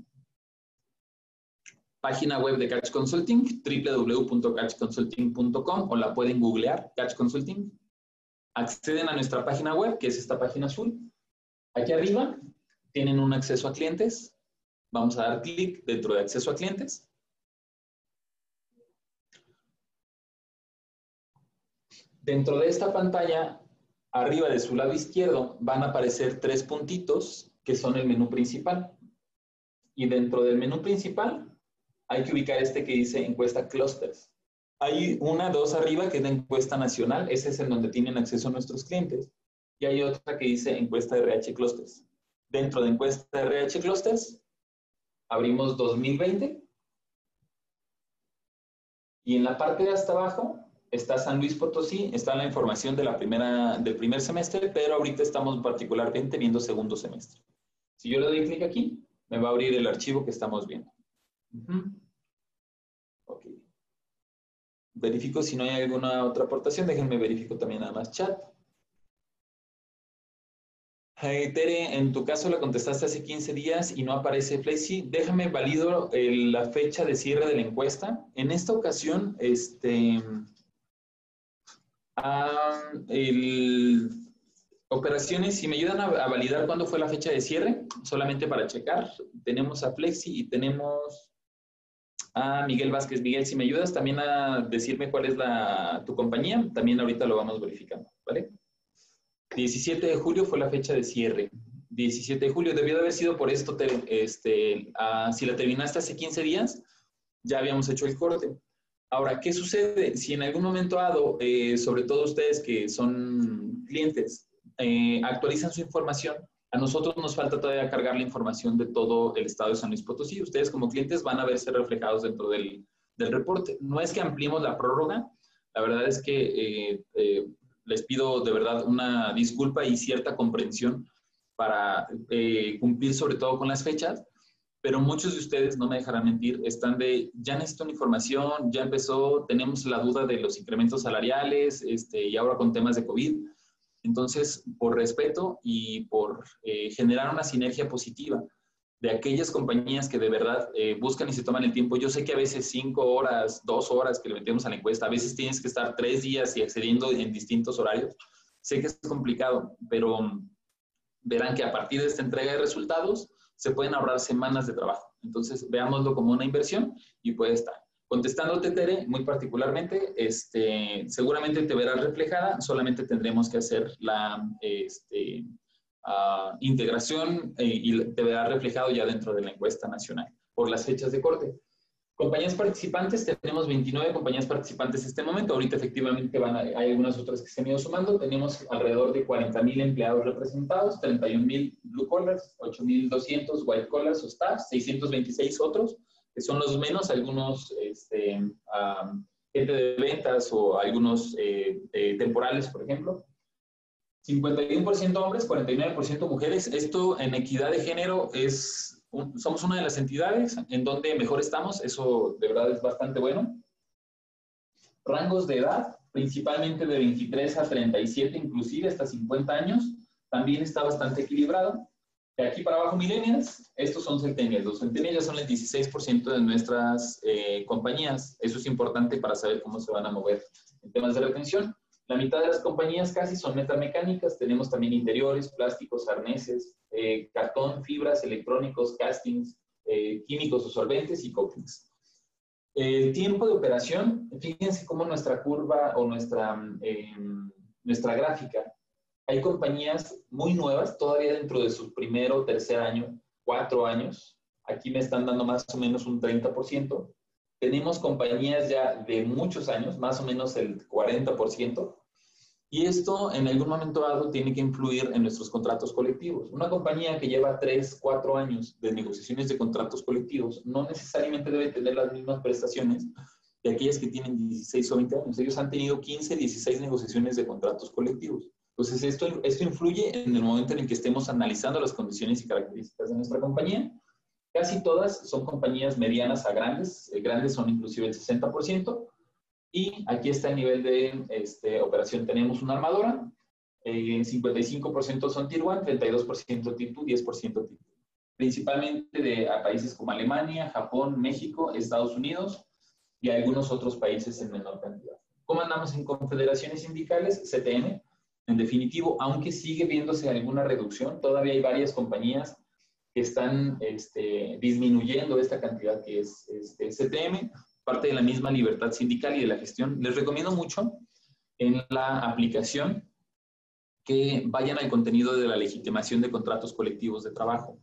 Página web de Catch Consulting, www.catchconsulting.com o la pueden googlear, Catch Consulting. Acceden a nuestra página web, que es esta página azul. Aquí arriba tienen un acceso a clientes, Vamos a dar clic dentro de acceso a clientes. Dentro de esta pantalla, arriba de su lado izquierdo, van a aparecer tres puntitos que son el menú principal. Y dentro del menú principal hay que ubicar este que dice encuesta clusters. Hay una, dos arriba que es la encuesta nacional, ese es en donde tienen acceso nuestros clientes. Y hay otra que dice encuesta RH clusters. Dentro de encuesta RH clusters abrimos 2020 y en la parte de hasta abajo está San Luis Potosí, está la información de la primera, del primer semestre, pero ahorita estamos particularmente viendo segundo semestre. Si yo le doy clic aquí, me va a abrir el archivo que estamos viendo. Ok. Verifico si no hay alguna otra aportación, déjenme verifico también nada más chat. Tere, en tu caso la contestaste hace 15 días y no aparece Flexi. Déjame valido la fecha de cierre de la encuesta. En esta ocasión, este, operaciones, si me ayudan a, validar cuándo fue la fecha de cierre, solamente para checar. Tenemos a Flexi y tenemos a Miguel Vázquez. Miguel, si me ayudas también a decirme cuál es la, tu compañía, también ahorita lo vamos verificando, ¿vale? 17 de julio fue la fecha de cierre. 17 de julio, debió de haber sido por esto, este, ah, si la terminaste hace 15 días, ya habíamos hecho el corte. Ahora, ¿qué sucede? Si en algún momento dado, eh, sobre todo ustedes que son clientes, eh, actualizan su información, a nosotros nos falta todavía cargar la información de todo el estado de San Luis Potosí. Ustedes como clientes van a verse reflejados dentro del, del reporte. No es que ampliemos la prórroga, la verdad es que eh, les pido de verdad una disculpa y cierta comprensión para eh, cumplir sobre todo con las fechas, pero muchos de ustedes, no me dejarán mentir, están de, ya necesito una información, ya empezó, tenemos la duda de los incrementos salariales, este, y ahora con temas de COVID. Entonces, por respeto y por eh, generar una sinergia positiva de aquellas compañías que de verdad eh, buscan y se toman el tiempo, yo sé que a veces cinco horas, dos horas que le metemos a la encuesta, a veces tienes que estar tres días y accediendo en distintos horarios. Sé que es complicado, pero verán que a partir de esta entrega de resultados, se pueden ahorrar semanas de trabajo. Entonces, veámoslo como una inversión y puede estar. Contestándote, Tere, muy particularmente, este, seguramente te verás reflejada, solamente tendremos que hacer la este, ah, integración eh, y te verás reflejado ya dentro de la encuesta nacional por las fechas de corte. Compañías participantes, tenemos 29 compañías participantes en este momento. Ahorita efectivamente van hay algunas otras que se han ido sumando. Tenemos alrededor de 40 mil empleados representados, 31 mil blue collars, 8.200 white collars o staff, 626 otros, que son los menos, algunos este, gente de ventas o algunos eh, eh, temporales, por ejemplo. 51% hombres, 49% mujeres. Esto en equidad de género es somos una de las entidades en donde mejor estamos, eso de verdad es bastante bueno. Rangos de edad, principalmente de 23 a 37, inclusive hasta 50 años, también está bastante equilibrado. De aquí para abajo, millennials, estos son centennials. Los centennials son el 16% de nuestras eh, compañías. Eso es importante para saber cómo se van a mover en temas de retención. La mitad de las compañías casi son metamecánicas. Tenemos también interiores, plásticos, arneses, eh, cartón, fibras, electrónicos, castings, eh, químicos o solventes y coatings. El tiempo de operación, fíjense cómo nuestra curva o nuestra, em, nuestra gráfica, hay compañías muy nuevas, todavía dentro de su primero o tercer año, cuatro años, aquí me están dando más o menos un 30%. Tenemos compañías ya de muchos años, más o menos el 40%, y esto en algún momento dado tiene que influir en nuestros contratos colectivos. Una compañía que lleva 3, 4 años de negociaciones de contratos colectivos no necesariamente debe tener las mismas prestaciones de aquellas que tienen 16 o 20 años. Ellos han tenido 15, 16 negociaciones de contratos colectivos. Entonces, esto, esto influye en el momento en el que estemos analizando las condiciones y características de nuestra compañía. Casi todas son compañías medianas a grandes, eh, grandes son inclusive el 60%, y aquí está el nivel de este, operación. Tenemos una armadora, eh, 55% son Tier 1, 32% Tier 2, 10% Tier 2. Principalmente de a países como Alemania, Japón, México, Estados Unidos y algunos otros países en menor cantidad. ¿Cómo andamos en confederaciones sindicales? CTN. En definitivo, aunque sigue viéndose alguna reducción, todavía hay varias compañías están este, disminuyendo esta cantidad que es este, CTM parte de la misma libertad sindical y de la gestión. Les recomiendo mucho en la aplicación que vayan al contenido de la legitimación de contratos colectivos de trabajo.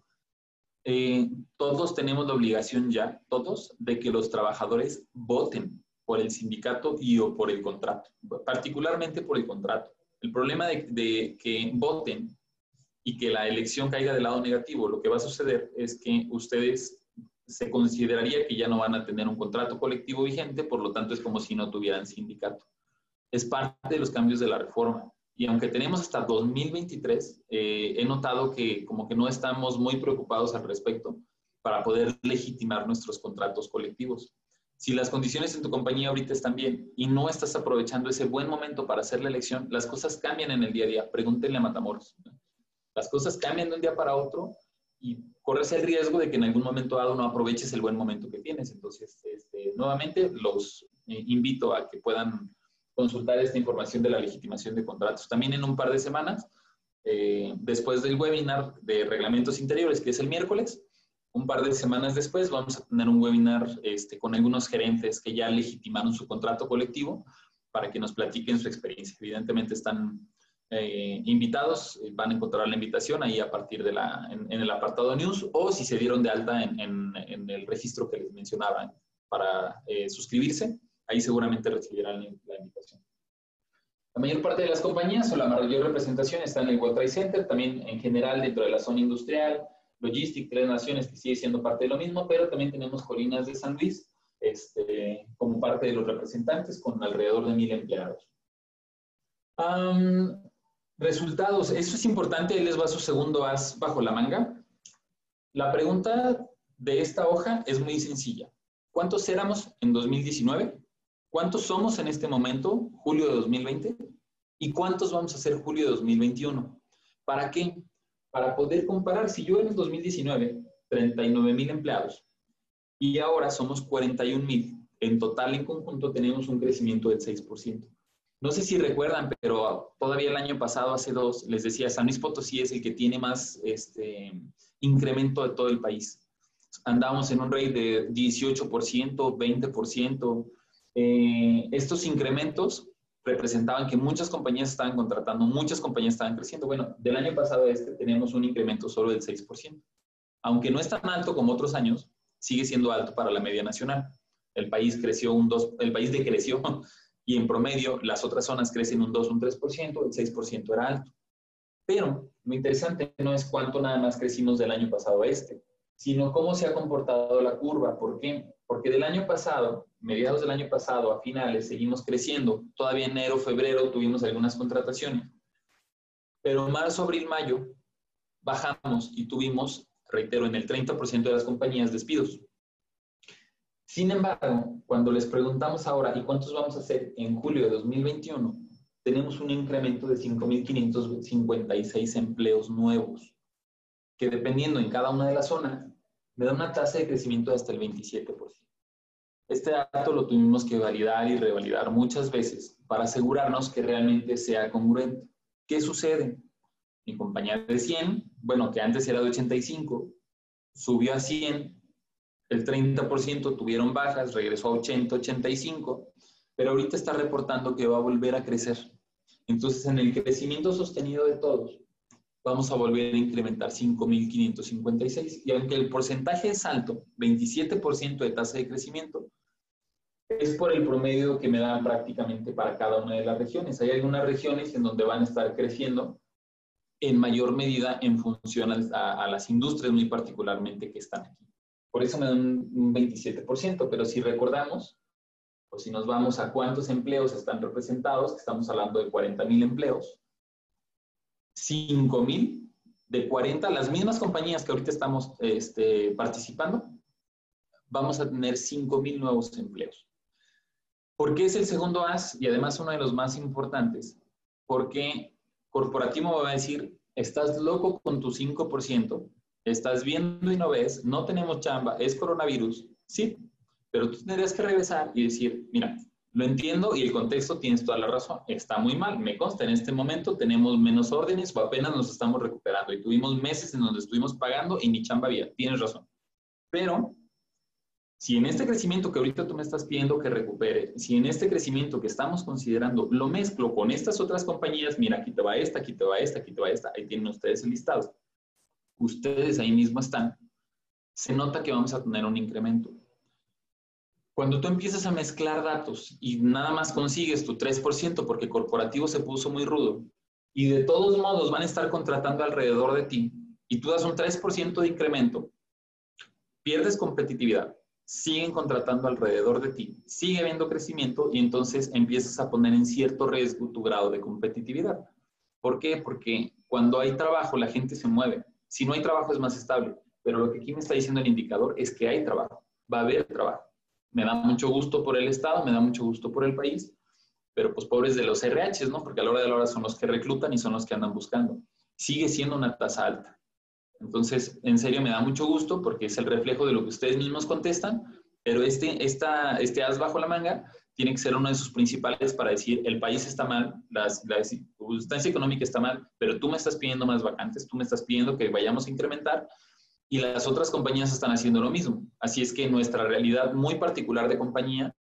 Eh, todos tenemos la obligación ya, todos, de que los trabajadores voten por el sindicato y o por el contrato, particularmente por el contrato. El problema de, de que voten y que la elección caiga del lado negativo, lo que va a suceder es que ustedes se consideraría que ya no van a tener un contrato colectivo vigente, por lo tanto es como si no tuvieran sindicato. Es parte de los cambios de la reforma. Y aunque tenemos hasta 2023, eh, he notado que como que no estamos muy preocupados al respecto para poder legitimar nuestros contratos colectivos. Si las condiciones en tu compañía ahorita están bien y no estás aprovechando ese buen momento para hacer la elección, las cosas cambian en el día a día. Pregúntenle a Matamoros. Las cosas cambian de un día para otro y corres el riesgo de que en algún momento dado no aproveches el buen momento que tienes. Entonces, este, nuevamente los eh, invito a que puedan consultar esta información de la legitimación de contratos. También en un par de semanas, eh, después del webinar de reglamentos interiores, que es el miércoles, un par de semanas después vamos a tener un webinar este, con algunos gerentes que ya legitimaron su contrato colectivo para que nos platiquen su experiencia. Evidentemente están eh, invitados eh, van a encontrar la invitación ahí a partir de la, en, el apartado news o si se dieron de alta en, en, el registro que les mencionaba para eh, suscribirse, ahí seguramente recibirán la, invitación. La mayor parte de las compañías o la mayor representación está en el World Trade Center, también en general dentro de la zona industrial, Logistic, Tres Naciones, que sigue siendo parte de lo mismo, pero también tenemos Colinas de San Luis este, como parte de los representantes con alrededor de mil empleados. Resultados. Eso es importante. Él les va su segundo as bajo la manga. La pregunta de esta hoja es muy sencilla. ¿Cuántos éramos en 2019? ¿Cuántos somos en este momento, julio de 2020? ¿Y cuántos vamos a ser julio de 2021? ¿Para qué? Para poder comparar, si yo en el 2019, 39 mil empleados, y ahora somos 41 mil, en total en conjunto tenemos un crecimiento del 6%. No sé si recuerdan, pero todavía el año pasado, hace dos, les decía, San Luis Potosí es el que tiene más este, incremento de todo el país. Andamos en un rate de 18%, 20%. Eh, estos incrementos representaban que muchas compañías estaban contratando, muchas compañías estaban creciendo. Bueno, del año pasado a este tenemos un incremento solo del 6%. Aunque no es tan alto como otros años, sigue siendo alto para la media nacional. El país creció un 2, el país decreció y en promedio las otras zonas crecen un 2, un 3%, el 6% era alto. Pero lo interesante no es cuánto nada más crecimos del año pasado a este, sino cómo se ha comportado la curva. ¿Por qué? Porque del año pasado, mediados del año pasado a finales, seguimos creciendo. Todavía enero, febrero tuvimos algunas contrataciones. Pero marzo, abril, mayo bajamos y tuvimos, reitero, en el 30% de las compañías despidos. Sin embargo, cuando les preguntamos ahora, ¿y cuántos vamos a hacer en julio de 2021? Tenemos un incremento de 5.556 empleos nuevos, que dependiendo en cada una de las zonas, me da una tasa de crecimiento de hasta el 27%. Este dato lo tuvimos que validar y revalidar muchas veces para asegurarnos que realmente sea congruente. ¿Qué sucede? Mi compañía de 100, bueno, que antes era de 85, subió a 100 el 30% tuvieron bajas, regresó a 80, 85, pero ahorita está reportando que va a volver a crecer. Entonces, en el crecimiento sostenido de todos, vamos a volver a incrementar 5.556. Y aunque el porcentaje es alto, 27% de tasa de crecimiento, es por el promedio que me dan prácticamente para cada una de las regiones. Hay algunas regiones en donde van a estar creciendo en mayor medida en función a, a las industrias muy particularmente que están aquí. Por eso me da un, 27%, pero si recordamos, o si nos vamos a cuántos empleos están representados, estamos hablando de 40 mil empleos, 5 mil de 40, las mismas compañías que ahorita estamos este, participando, vamos a tener 5 mil nuevos empleos. ¿Por qué es el segundo as y además uno de los más importantes? Porque corporativo va a decir, estás loco con tu 5%, estás viendo y no ves, no tenemos chamba, es coronavirus, sí, pero tú tendrías que regresar y decir, mira, lo entiendo y el contexto tienes toda la razón, está muy mal, me consta, en este momento tenemos menos órdenes o apenas nos estamos recuperando y tuvimos meses en donde estuvimos pagando y ni chamba había, tienes razón. Pero si en este crecimiento que ahorita tú me estás pidiendo que recupere, si en este crecimiento que estamos considerando lo mezclo con estas otras compañías, mira, aquí te va esta, aquí te va esta, aquí te va esta, ahí tienen ustedes el listado ustedes ahí mismo están, se nota que vamos a tener un incremento. Cuando tú empiezas a mezclar datos y nada más consigues tu 3% porque corporativo se puso muy rudo y de todos modos van a estar contratando alrededor de ti y tú das un 3% de incremento, pierdes competitividad, siguen contratando alrededor de ti, sigue habiendo crecimiento y entonces empiezas a poner en cierto riesgo tu grado de competitividad. ¿Por qué? Porque cuando hay trabajo la gente se mueve. Si no hay trabajo es más estable, pero lo que aquí me está diciendo el indicador es que hay trabajo, va a haber trabajo. Me da mucho gusto por el Estado, me da mucho gusto por el país, pero pues pobres de los RH, ¿no? Porque a la hora de la hora son los que reclutan y son los que andan buscando. Sigue siendo una tasa alta. Entonces, en serio, me da mucho gusto porque es el reflejo de lo que ustedes mismos contestan, pero este, esta, este as bajo la manga tiene que ser uno de sus principales para decir, el país está mal, la, circunstancia económica está mal, pero tú me estás pidiendo más vacantes, tú me estás pidiendo que vayamos a incrementar y las otras compañías están haciendo lo mismo. Así es que nuestra realidad muy particular de compañía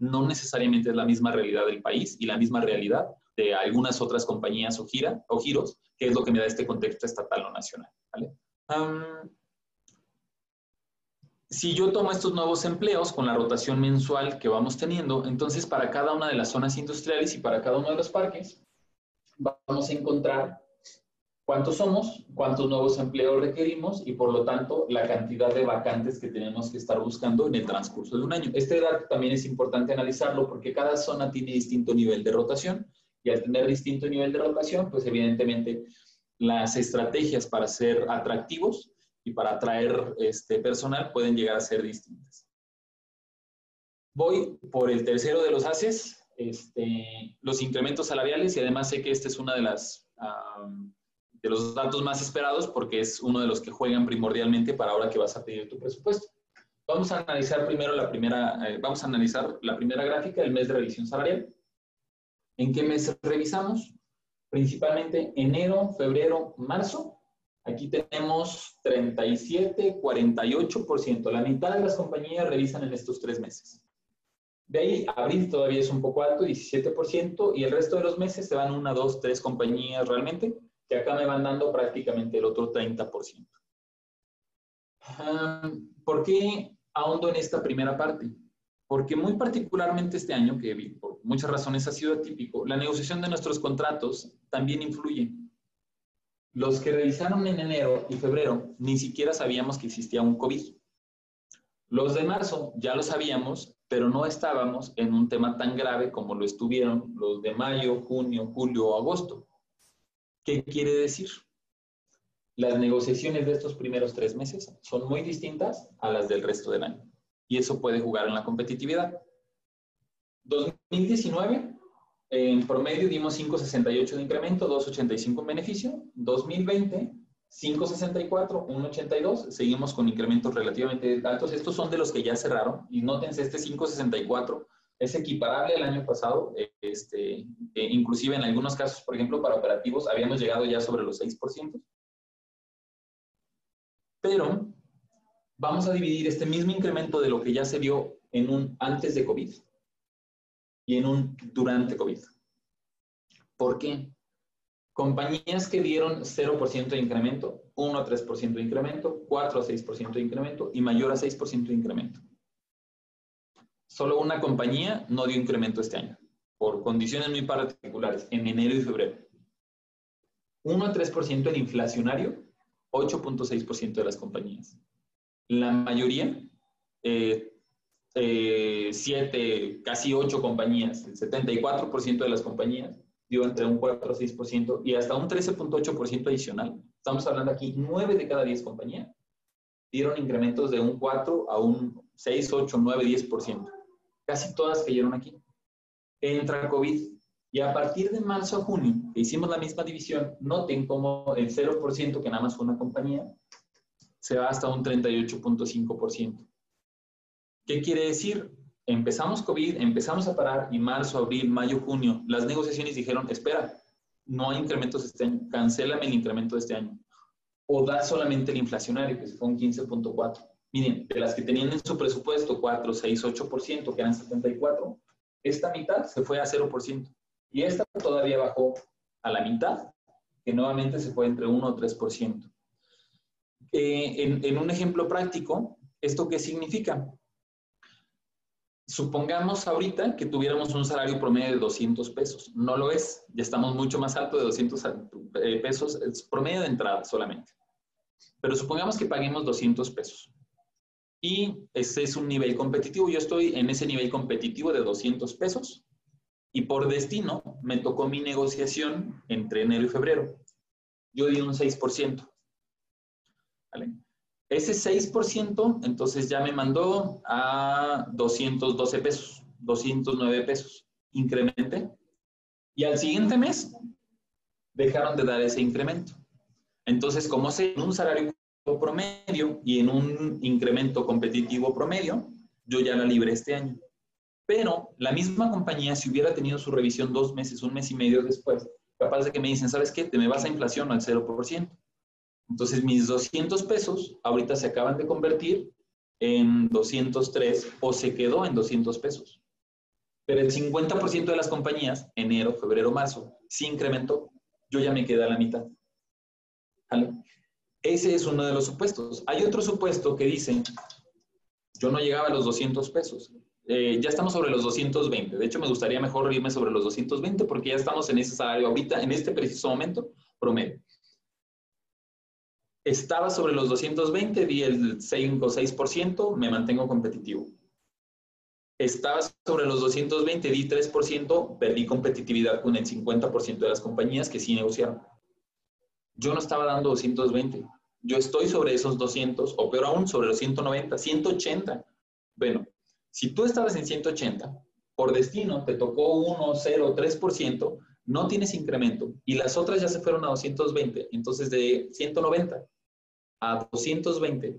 no necesariamente es la misma realidad del país y la misma realidad de algunas otras compañías o, gira, o giros, que es lo que me da este contexto estatal o nacional. ¿vale? Si yo tomo estos nuevos empleos con la rotación mensual que vamos teniendo, entonces para cada una de las zonas industriales y para cada uno de los parques, vamos a encontrar cuántos somos, cuántos nuevos empleos requerimos y por lo tanto la cantidad de vacantes que tenemos que estar buscando en el transcurso de un año. Este dato también es importante analizarlo porque cada zona tiene distinto nivel de rotación y al tener distinto nivel de rotación, pues evidentemente las estrategias para ser atractivos y para atraer este, personal pueden llegar a ser distintas. Voy por el tercero de los haces, este, los incrementos salariales, y además sé que este es uno de, las, de los datos más esperados porque es uno de los que juegan primordialmente para ahora que vas a pedir tu presupuesto. Vamos a analizar primero la primera, eh, vamos a analizar la primera gráfica, el mes de revisión salarial. ¿En qué mes revisamos? Principalmente enero, febrero, marzo Aquí tenemos 37, 48%. La mitad de las compañías revisan en estos tres meses. De ahí, abril todavía es un poco alto, 17%, y el resto de los meses se van una, dos, tres compañías realmente, que acá me van dando prácticamente el otro 30%. ¿Por qué ahondo en esta primera parte? Porque muy particularmente este año, que por muchas razones ha sido atípico, la negociación de nuestros contratos también influye. Los que revisaron en enero y febrero ni siquiera sabíamos que existía un COVID. Los de marzo ya lo sabíamos, pero no estábamos en un tema tan grave como lo estuvieron los de mayo, junio, julio o agosto. ¿Qué quiere decir? Las negociaciones de estos primeros tres meses son muy distintas a las del resto del año. Y eso puede jugar en la competitividad. 2019 en promedio dimos 5.68 de incremento, 2.85 en beneficio. 2020, 5.64, 1.82. Seguimos con incrementos relativamente altos. Estos son de los que ya cerraron. Y nótense, este 5.64 es equiparable al año pasado. Este, inclusive en algunos casos, por ejemplo, para operativos, habíamos llegado ya sobre los 6%. Pero vamos a dividir este mismo incremento de lo que ya se dio en un antes de COVID y en un durante COVID. ¿Por qué? Compañías que dieron 0% de incremento, 1 a 3% de incremento, 4 a 6% de incremento y mayor a 6% de incremento. Solo una compañía no dio incremento este año, por condiciones muy particulares, en enero y febrero. 1 a 3% en inflacionario, 8.6% de las compañías. La mayoría eh, eh, siete, casi ocho compañías, el 74% de las compañías dio entre un 4 a 6% y hasta un 13.8% adicional. Estamos hablando aquí, 9 de cada 10 compañías dieron incrementos de un 4 a un 6, 8, 9, 10%. Casi todas cayeron aquí. Entra COVID y a partir de marzo a junio, que hicimos la misma división, noten como el 0% que nada más fue una compañía, se va hasta un 38.5%. ¿Qué quiere decir? Empezamos COVID, empezamos a parar y marzo, abril, mayo, junio, las negociaciones dijeron, espera, no hay incrementos este año, cancélame el incremento de este año. O da solamente el inflacionario, que fue un 15.4. Miren, de las que tenían en su presupuesto 4, 6, 8%, que eran 74, esta mitad se fue a 0%. Y esta todavía bajó a la mitad, que nuevamente se fue entre 1 o 3%. Eh, en, en un ejemplo práctico, ¿esto qué significa? Supongamos ahorita que tuviéramos un salario promedio de 200 pesos. No lo es, ya estamos mucho más alto de 200 eh, pesos, es promedio de entrada solamente. Pero supongamos que paguemos 200 pesos. Y ese es un nivel competitivo. Yo estoy en ese nivel competitivo de 200 pesos. Y por destino me tocó mi negociación entre enero y febrero. Yo di un 6%. ¿Vale? Ese 6%, entonces ya me mandó a 212 pesos, 209 pesos. Incrementé. Y al siguiente mes dejaron de dar ese incremento. Entonces, como sé en un salario promedio y en un incremento competitivo promedio, yo ya la libré este año. Pero la misma compañía, si hubiera tenido su revisión dos meses, un mes y medio después, capaz de que me dicen, ¿sabes qué? Te me vas a inflación al 0%. Entonces, mis 200 pesos ahorita se acaban de convertir en 203 o se quedó en 200 pesos. Pero el 50% de las compañías, enero, febrero, marzo, sí incrementó. Yo ya me quedé a la mitad. ¿Vale? Ese es uno de los supuestos. Hay otro supuesto que dice, yo no llegaba a los 200 pesos. Eh, ya estamos sobre los 220. De hecho, me gustaría mejor irme sobre los 220 porque ya estamos en ese salario ahorita, en este preciso momento, promedio. Estaba sobre los 220, di el 5 o 6%, me mantengo competitivo. Estaba sobre los 220, di 3%, perdí competitividad con el 50% de las compañías que sí negociaron. Yo no estaba dando 220, yo estoy sobre esos 200, o peor aún, sobre los 190, 180. Bueno, si tú estabas en 180, por destino te tocó 1, 0, 3%, no tienes incremento y las otras ya se fueron a 220, entonces de 190 a 220.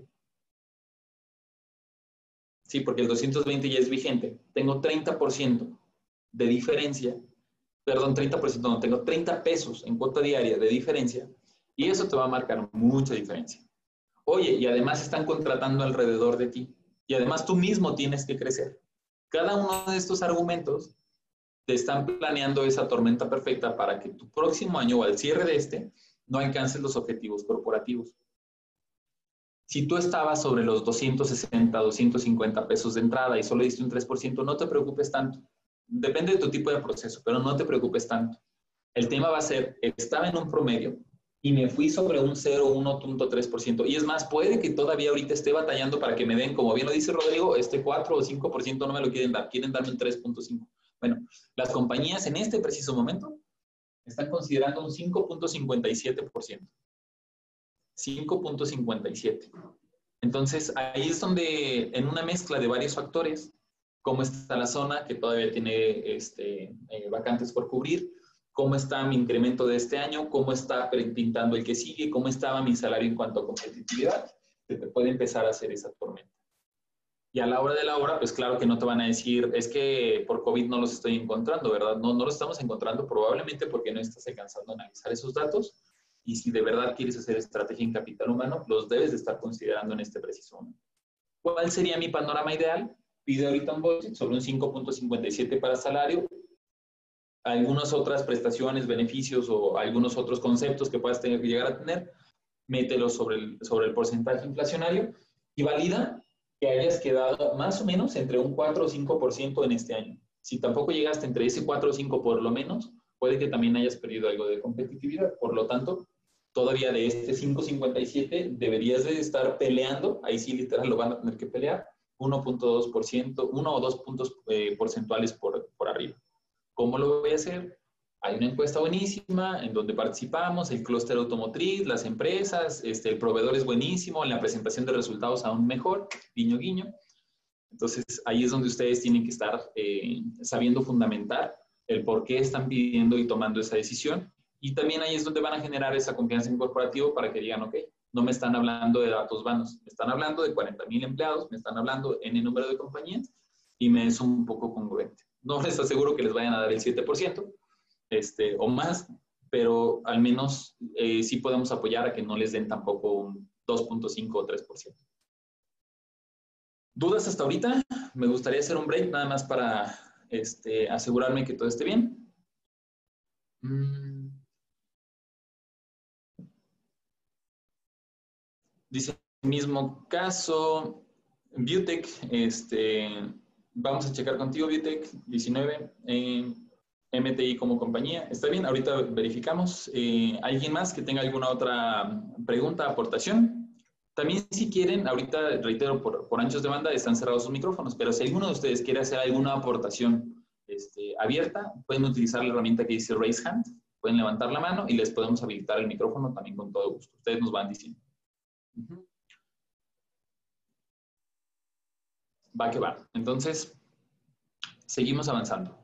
Sí, porque el 220 ya es vigente. Tengo 30% de diferencia, perdón, 30%, no, tengo 30 pesos en cuota diaria de diferencia y eso te va a marcar mucha diferencia. Oye, y además están contratando alrededor de ti y además tú mismo tienes que crecer. Cada uno de estos argumentos te están planeando esa tormenta perfecta para que tu próximo año o al cierre de este no alcances los objetivos corporativos. Si tú estabas sobre los 260, 250 pesos de entrada y solo diste un 3%, no te preocupes tanto. Depende de tu tipo de proceso, pero no te preocupes tanto. El tema va a ser, estaba en un promedio y me fui sobre un 0, 1.3%. Y es más, puede que todavía ahorita esté batallando para que me den, como bien lo dice Rodrigo, este 4 o 5% no me lo quieren dar, quieren darme un 3.5%. Bueno, las compañías en este preciso momento están considerando un 5.57%. 5.57. Entonces, ahí es donde, en una mezcla de varios factores, cómo está la zona que todavía tiene este, eh, vacantes por cubrir, cómo está mi incremento de este año, cómo está pintando el que sigue, cómo estaba mi salario en cuanto a competitividad, se te puede empezar a hacer esa tormenta. Y a la hora de la hora, pues claro que no te van a decir, es que por COVID no los estoy encontrando, ¿verdad? No, no los estamos encontrando probablemente porque no estás alcanzando a analizar esos datos. Y si de verdad quieres hacer estrategia en capital humano, los debes de estar considerando en este preciso momento. ¿Cuál sería mi panorama ideal? Pide ahorita un budget sobre un 5.57 para salario, algunas otras prestaciones, beneficios o algunos otros conceptos que puedas tener llegar a tener, mételos sobre el, sobre el porcentaje inflacionario y valida que hayas quedado más o menos entre un 4 o 5% en este año. Si tampoco llegaste entre ese 4 o 5 por lo menos, puede que también hayas perdido algo de competitividad. Por lo tanto, todavía de este 5.57 deberías de estar peleando, ahí sí literal lo van a tener que pelear, 1.2%, 1 o 2 puntos eh, porcentuales por, por arriba. ¿Cómo lo voy a hacer? Hay una encuesta buenísima en donde participamos, el clúster automotriz, las empresas, este, el proveedor es buenísimo, la presentación de resultados aún mejor, guiño, guiño. Entonces, ahí es donde ustedes tienen que estar eh, sabiendo fundamentar el por qué están pidiendo y tomando esa decisión. Y también ahí es donde van a generar esa confianza en corporativo para que digan, ok, no me están hablando de datos vanos, me están hablando de 40 mil empleados, me están hablando en el número de compañías y me es un poco congruente. No les aseguro que les vayan a dar el 7%, este, o más, pero al menos eh, sí podemos apoyar a que no les den tampoco un 2.5 o 3%. ¿Dudas hasta ahorita? Me gustaría hacer un break nada más para este, asegurarme que todo esté bien. Mm. Dice, mismo caso, Biotech, este, vamos a checar contigo, Biotech 19. MTI como compañía. Está bien, ahorita verificamos. Eh, ¿Alguien más que tenga alguna otra pregunta, aportación? También si quieren, ahorita reitero, por, por anchos de banda están cerrados sus micrófonos, pero si alguno de ustedes quiere hacer alguna aportación este, abierta, pueden utilizar la herramienta que dice Raise Hand, pueden levantar la mano y les podemos habilitar el micrófono también con todo gusto. Ustedes nos van diciendo. Va que va. Entonces, seguimos avanzando.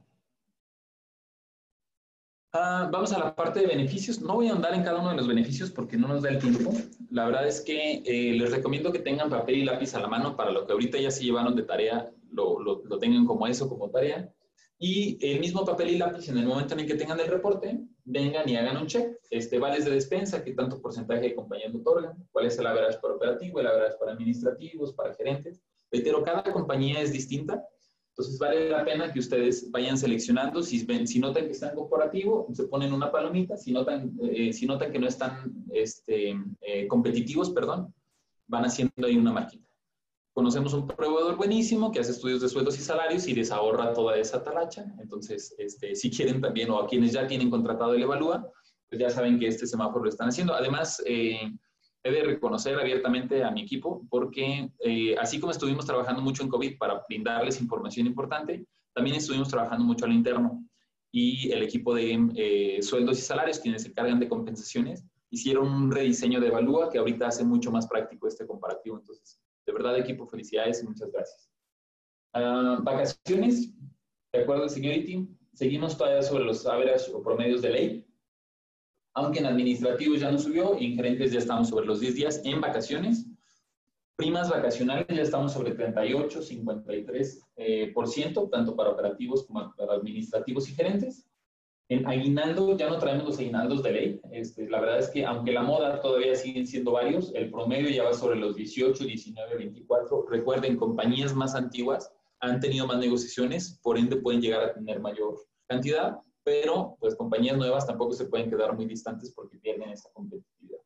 Ah, vamos a la parte de beneficios. No voy a andar en cada uno de los beneficios porque no nos da el tiempo. La verdad es que eh, les recomiendo que tengan papel y lápiz a la mano para lo que ahorita ya se llevaron de tarea, lo, lo, lo, tengan como eso, como tarea. Y el mismo papel y lápiz en el momento en el que tengan el reporte, vengan y hagan un check. Este, vales de despensa, qué tanto porcentaje de compañías otorgan, cuál es el average para operativo, el average para administrativos, para gerentes. Reitero, cada compañía es distinta entonces vale la pena que ustedes vayan seleccionando, si, ven, si notan que están corporativo, se ponen una palomita, si notan, eh, si notan que no están este, eh, competitivos, perdón, van haciendo ahí una marquita. Conocemos un proveedor buenísimo que hace estudios de sueldos y salarios y les ahorra toda esa talacha. Entonces, este, si quieren también, o a quienes ya tienen contratado el Evalúa, pues ya saben que este semáforo lo están haciendo. Además, eh, he de reconocer abiertamente a mi equipo porque eh, así como estuvimos trabajando mucho en COVID para brindarles información importante, también estuvimos trabajando mucho al interno y el equipo de eh, sueldos y salarios, quienes se encargan de compensaciones, hicieron un rediseño de Evalúa que ahorita hace mucho más práctico este comparativo. Entonces, de verdad, equipo, felicidades y muchas gracias. Ah, vacaciones, de acuerdo al Security, seguimos todavía sobre los average o promedios de ley, aunque en administrativos ya no subió en gerentes ya estamos sobre los 10 días en vacaciones. Primas vacacionales ya estamos sobre 38, 53%, eh, por ciento, tanto para operativos como para administrativos y gerentes. En aguinaldo ya no traemos los aguinaldos de ley. Este, la verdad es que aunque la moda todavía siguen siendo varios, el promedio ya va sobre los 18, 19, 24. Recuerden, compañías más antiguas han tenido más negociaciones, por ende pueden llegar a tener mayor cantidad, pero pues compañías nuevas tampoco se pueden quedar muy distantes porque pierden esa competitividad.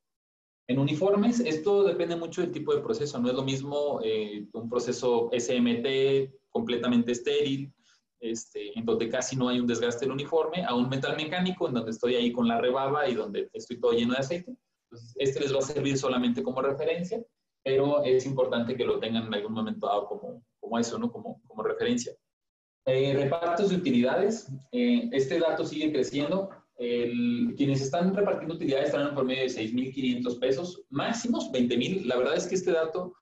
En uniformes, esto depende mucho del tipo de proceso. No es lo mismo eh, un proceso SMT completamente estéril, este, en donde casi no hay un desgaste del uniforme, a un metal mecánico, en donde estoy ahí con la rebaba y donde estoy todo lleno de aceite. Entonces, este les va a servir solamente como referencia, pero es importante que lo tengan en algún momento dado como, como eso, ¿no? Como, como referencia. Eh, repartos de utilidades. Eh, este dato sigue creciendo quienes están repartiendo utilidades están en promedio de 6.500 pesos, máximos 20.000. La verdad es que este dato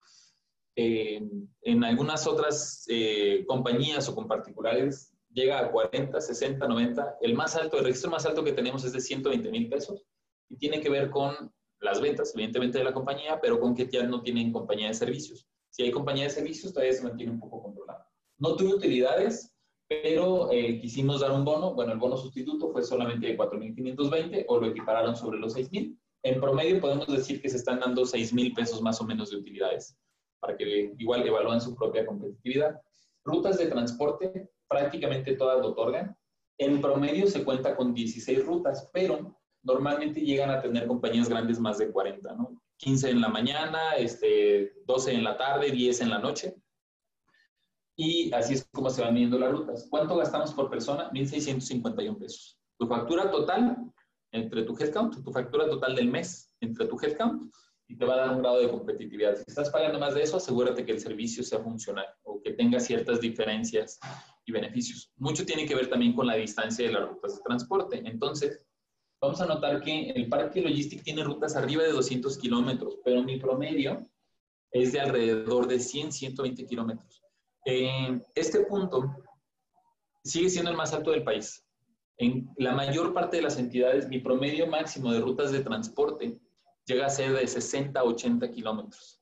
eh, en algunas otras eh, compañías o con particulares llega a 40, 60, 90. El más alto, el registro más alto que tenemos es de 120 mil pesos y tiene que ver con las ventas, evidentemente, de la compañía, pero con que ya no tienen compañía de servicios. Si hay compañía de servicios, todavía se mantiene un poco controlado. No tuve utilidades, pero eh, quisimos dar un bono. Bueno, el bono sustituto fue solamente de 4.520 o lo equipararon sobre los 6.000. En promedio podemos decir que se están dando 6.000 pesos más o menos de utilidades para que igual evalúen su propia competitividad. Rutas de transporte, prácticamente todas lo otorgan. En promedio se cuenta con 16 rutas, pero normalmente llegan a tener compañías grandes más de 40, ¿no? 15 en la mañana, este, 12 en la tarde, 10 en la noche y así es como se van midiendo las rutas. ¿Cuánto gastamos por persona? 1.651 pesos. Tu factura total entre tu headcount, tu factura total del mes entre tu headcount y te va a dar un grado de competitividad. Si estás pagando más de eso, asegúrate que el servicio sea funcional o que tenga ciertas diferencias y beneficios. Mucho tiene que ver también con la distancia de las rutas de transporte. Entonces, vamos a notar que el parque Logistic tiene rutas arriba de 200 kilómetros, pero mi promedio es de alrededor de 100, 120 kilómetros. Eh, este punto sigue siendo el más alto del país. En la mayor parte de las entidades, mi promedio máximo de rutas de transporte llega a ser de 60 a 80 kilómetros.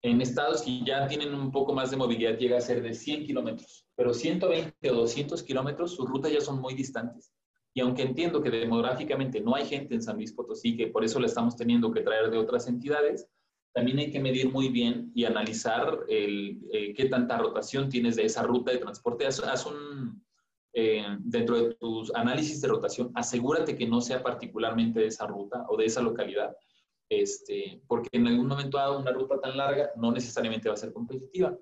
En estados que ya tienen un poco más de movilidad llega a ser de 100 kilómetros, pero 120 o 200 kilómetros, sus rutas ya son muy distantes. Y aunque entiendo que demográficamente no hay gente en San Luis Potosí, que por eso la estamos teniendo que traer de otras entidades, también hay que medir muy bien y analizar el, eh, qué tanta rotación tienes de esa ruta de transporte. Haz, un, eh, dentro de tus análisis de rotación, asegúrate que no sea particularmente de esa ruta o de esa localidad, este, porque en algún momento dado una ruta tan larga no necesariamente va a ser competitiva.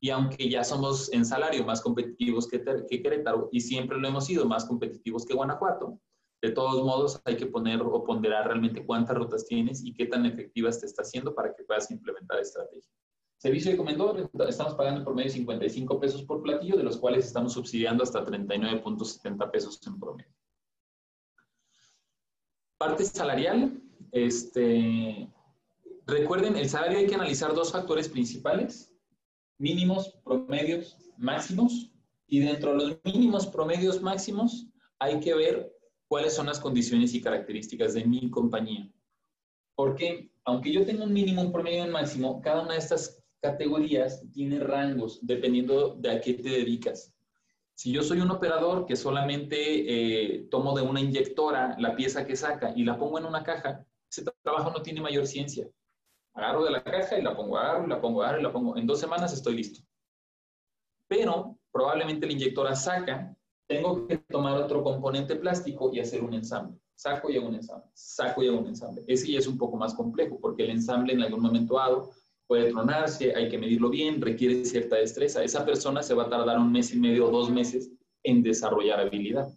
Y aunque ya somos en salario más competitivos que, que Querétaro y siempre lo hemos sido más competitivos que Guanajuato, de todos modos, hay que poner o ponderar realmente cuántas rutas tienes y qué tan efectivas te está haciendo para que puedas implementar estrategia. Servicio de comedor, estamos pagando por medio 55 pesos por platillo, de los cuales estamos subsidiando hasta 39.70 pesos en promedio. Parte salarial, este, recuerden, el salario hay que analizar dos factores principales, mínimos, promedios, máximos, y dentro de los mínimos, promedios, máximos, hay que ver cuáles son las condiciones y características de mi compañía. Porque aunque yo tenga un mínimo, un promedio y un máximo, cada una de estas categorías tiene rangos dependiendo de a qué te dedicas. Si yo soy un operador que solamente eh, tomo de una inyectora la pieza que saca y la pongo en una caja, ese trabajo no tiene mayor ciencia. Agarro de la caja y la pongo, agarro y la pongo, agarro y la pongo. En dos semanas estoy listo. Pero probablemente la inyectora saca tengo que tomar otro componente plástico y hacer un ensamble. Saco y hago un ensamble, saco y hago un ensamble. Ese ya es un poco más complejo porque el ensamble en algún momento dado puede tronarse, hay que medirlo bien, requiere cierta destreza. Esa persona se va a tardar un mes y medio o dos meses en desarrollar habilidad.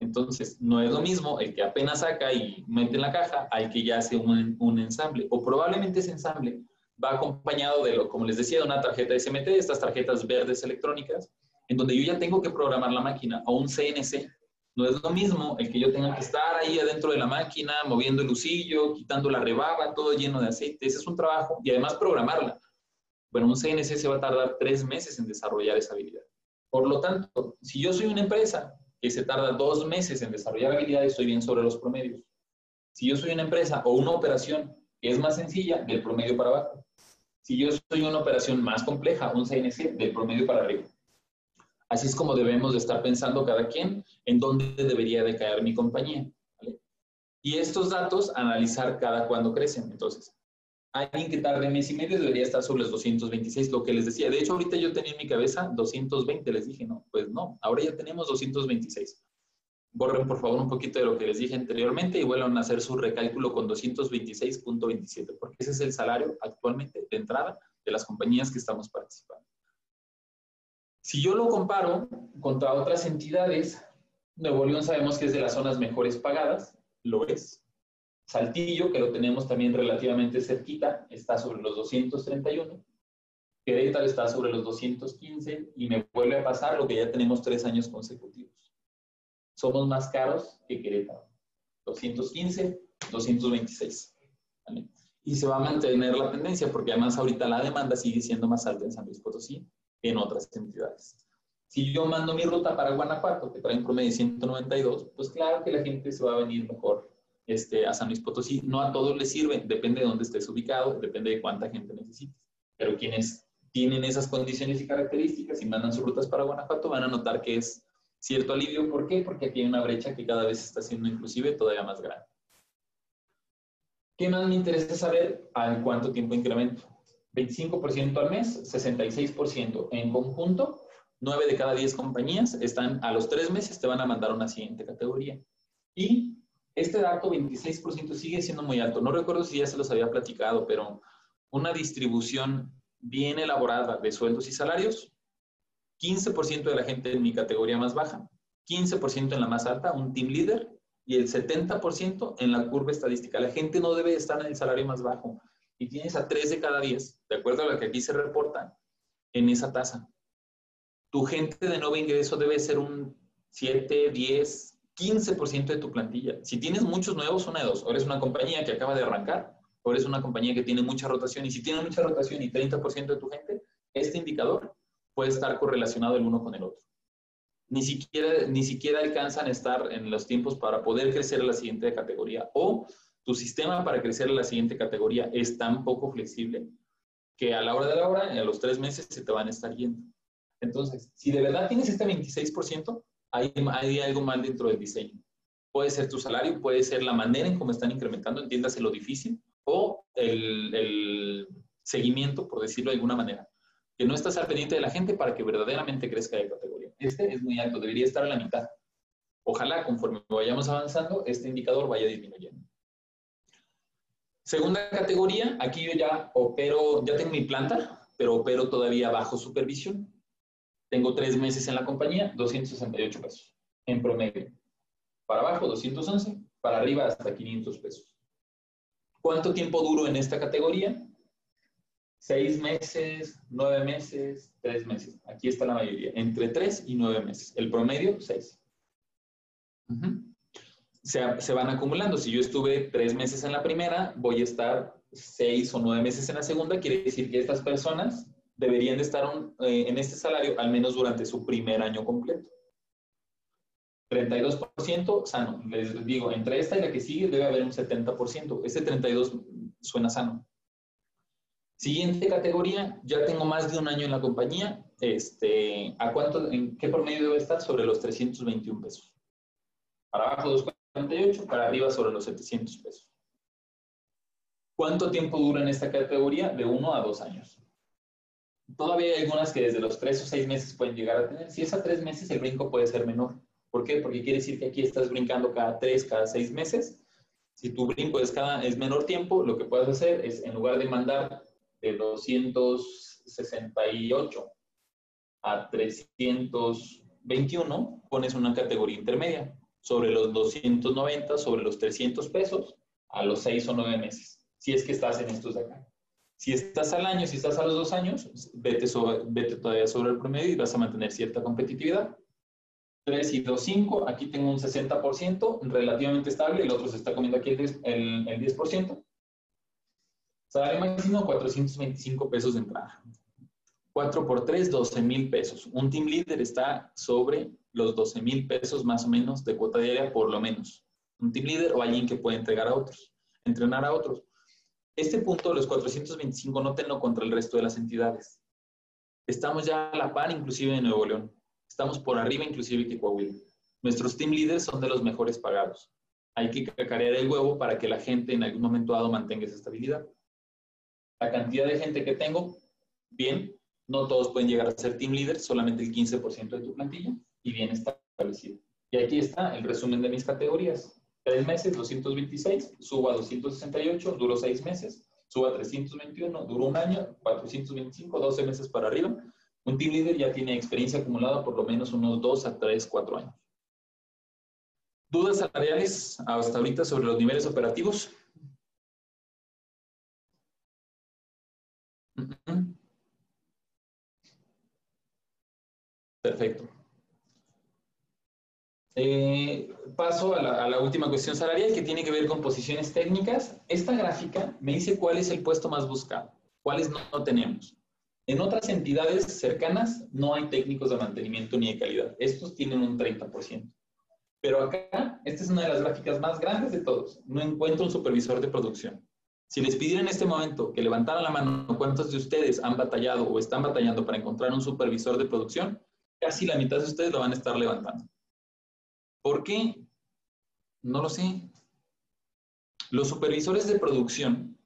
Entonces, no es lo mismo el que apenas saca y mete en la caja al que ya hace un, un ensamble. O probablemente ese ensamble va acompañado de lo, como les decía, de una tarjeta SMT, estas tarjetas verdes electrónicas, en donde yo ya tengo que programar la máquina o un CNC. No es lo mismo el que yo tenga que estar ahí adentro de la máquina, moviendo el lucillo, quitando la rebaba, todo lleno de aceite. Ese es un trabajo y además programarla. Bueno, un CNC se va a tardar tres meses en desarrollar esa habilidad. Por lo tanto, si yo soy una empresa que se tarda dos meses en desarrollar habilidades, estoy bien sobre los promedios. Si yo soy una empresa o una operación que es más sencilla, del promedio para abajo. Si yo soy una operación más compleja, un CNC, del promedio para arriba. Así es como debemos de estar pensando cada quien en dónde debería de caer mi compañía. Y estos datos, analizar cada cuando crecen. Entonces, alguien que tarde mes y medio debería estar sobre los 226, lo que les decía. De hecho, ahorita yo tenía en mi cabeza 220, les dije, no, pues no, ahora ya tenemos 226. Borren por favor un poquito de lo que les dije anteriormente y vuelvan a hacer su recálculo con 226.27, porque ese es el salario actualmente de entrada de las compañías que estamos participando. Si yo lo comparo contra otras entidades, Nuevo León sabemos que es de las zonas mejores pagadas, lo es. Saltillo, que lo tenemos también relativamente cerquita, está sobre los 231. Querétaro está sobre los 215 y me vuelve a pasar lo que ya tenemos tres años consecutivos. Somos más caros que Querétaro. 215, 226. Y se va a mantener la tendencia porque además ahorita la demanda sigue siendo más alta en San Luis Potosí en otras entidades. Si yo mando mi ruta para Guanajuato, que trae un promedio de 192, pues claro que la gente se va a venir mejor este, a San Luis Potosí. No a todos les sirve, depende de dónde estés ubicado, depende de cuánta gente necesites. Pero quienes tienen esas condiciones y características y mandan sus rutas para Guanajuato van a notar que es cierto alivio. ¿Por qué? Porque aquí hay una brecha que cada vez está siendo inclusive todavía más grande. ¿Qué más me interesa saber? ¿A cuánto tiempo incremento? 25% al mes, 66% en conjunto, 9 de cada 10 compañías están a los 3 meses, te van a mandar una siguiente categoría. Y este dato, 26%, sigue siendo muy alto. No recuerdo si ya se los había platicado, pero una distribución bien elaborada de sueldos y salarios, 15% de la gente en mi categoría más baja, 15% en la más alta, un team leader, y el 70% en la curva estadística. La gente no debe estar en el salario más bajo y tienes a 3 de cada 10, de acuerdo a lo que aquí se reporta, en esa tasa. Tu gente de nuevo ingreso debe ser un 7, 10, 15% de tu plantilla. Si tienes muchos nuevos, una de dos. O eres una compañía que acaba de arrancar, o eres una compañía que tiene mucha rotación. Y si tiene mucha rotación y 30% de tu gente, este indicador puede estar correlacionado el uno con el otro. Ni siquiera, ni siquiera alcanzan a estar en los tiempos para poder crecer a la siguiente categoría. O tu sistema para crecer a la siguiente categoría es tan poco flexible que a la hora de la hora, a los tres meses, se te van a estar yendo. Entonces, si de verdad tienes este 26%, hay, hay algo mal dentro del diseño. Puede ser tu salario, puede ser la manera en cómo están incrementando, entiéndase lo difícil, o el, el seguimiento, por decirlo de alguna manera. Que no estás al pendiente de la gente para que verdaderamente crezca de categoría. Este es muy alto, debería estar a la mitad. Ojalá conforme vayamos avanzando, este indicador vaya disminuyendo. Segunda categoría, aquí yo ya opero, ya tengo mi planta, pero opero todavía bajo supervisión. Tengo tres meses en la compañía, 268 pesos en promedio. Para abajo, 211, para arriba hasta 500 pesos. ¿Cuánto tiempo duro en esta categoría? Seis meses, nueve meses, tres meses. Aquí está la mayoría, entre tres y nueve meses. El promedio, seis se, van acumulando. Si yo estuve tres meses en la primera, voy a estar seis o nueve meses en la segunda. Quiere decir que estas personas deberían de estar eh, en este salario al menos durante su primer año completo. 32% sano. Les digo, entre esta y la que sigue debe haber un 70%. Ese 32 suena sano. Siguiente categoría, ya tengo más de un año en la compañía. Este, ¿a cuánto, ¿En qué promedio debe estar? Sobre los 321 pesos. Para abajo, dos 48 para arriba sobre los 700 pesos. ¿Cuánto tiempo dura en esta categoría? De 1 a 2 años. Todavía hay algunas que desde los 3 o 6 meses pueden llegar a tener. Si es a 3 meses, el brinco puede ser menor. ¿Por qué? Porque quiere decir que aquí estás brincando cada 3, cada 6 meses. Si tu brinco es, cada, es menor tiempo, lo que puedes hacer es, en lugar de mandar de 268 a 321, pones una categoría intermedia sobre los 290, sobre los 300 pesos a los 6 o 9 meses, si es que estás en estos de acá. Si estás al año, si estás a los dos años, vete, sobre, vete todavía sobre el promedio y vas a mantener cierta competitividad. 3 y 2, 5. Aquí tengo un 60%, relativamente estable. El otro se está comiendo aquí el 10%. El, el 10%. Salario máximo, 425 pesos de entrada. 4 por 3, 12 mil pesos. Un team leader está sobre los 12 mil pesos más o menos de cuota diaria, por lo menos. Un team leader o alguien que puede entregar a otros, entrenar a otros. Este punto, los 425, no tengo contra el resto de las entidades. Estamos ya a la par, inclusive en Nuevo León. Estamos por arriba, inclusive que Coahuila. Nuestros team leaders son de los mejores pagados. Hay que cacarear el huevo para que la gente en algún momento dado mantenga esa estabilidad. La cantidad de gente que tengo, bien, no todos pueden llegar a ser team leaders, solamente el 15% de tu plantilla y bien establecido. Y aquí está el resumen de mis categorías. Tres meses, 226, subo a 268, duró seis meses, subo a 321, duró un año, 425, 12 meses para arriba. Un team leader ya tiene experiencia acumulada por lo menos unos 2 a 3, 4 años. ¿Dudas salariales hasta ahorita sobre los niveles operativos? Perfecto. Eh, paso a la, última cuestión salarial que tiene que ver con posiciones técnicas. Esta gráfica me dice cuál es el puesto más buscado, cuáles no, no, tenemos. En otras entidades cercanas no hay técnicos de mantenimiento ni de calidad. Estos tienen un 30%. Pero acá, esta es una de las gráficas más grandes de todos. No encuentro un supervisor de producción. Si les pidiera en este momento que levantaran la mano cuántos de ustedes han batallado o están batallando para encontrar un supervisor de producción, casi la mitad de ustedes lo van a estar levantando. ¿Por qué? No lo sé. Los supervisores de producción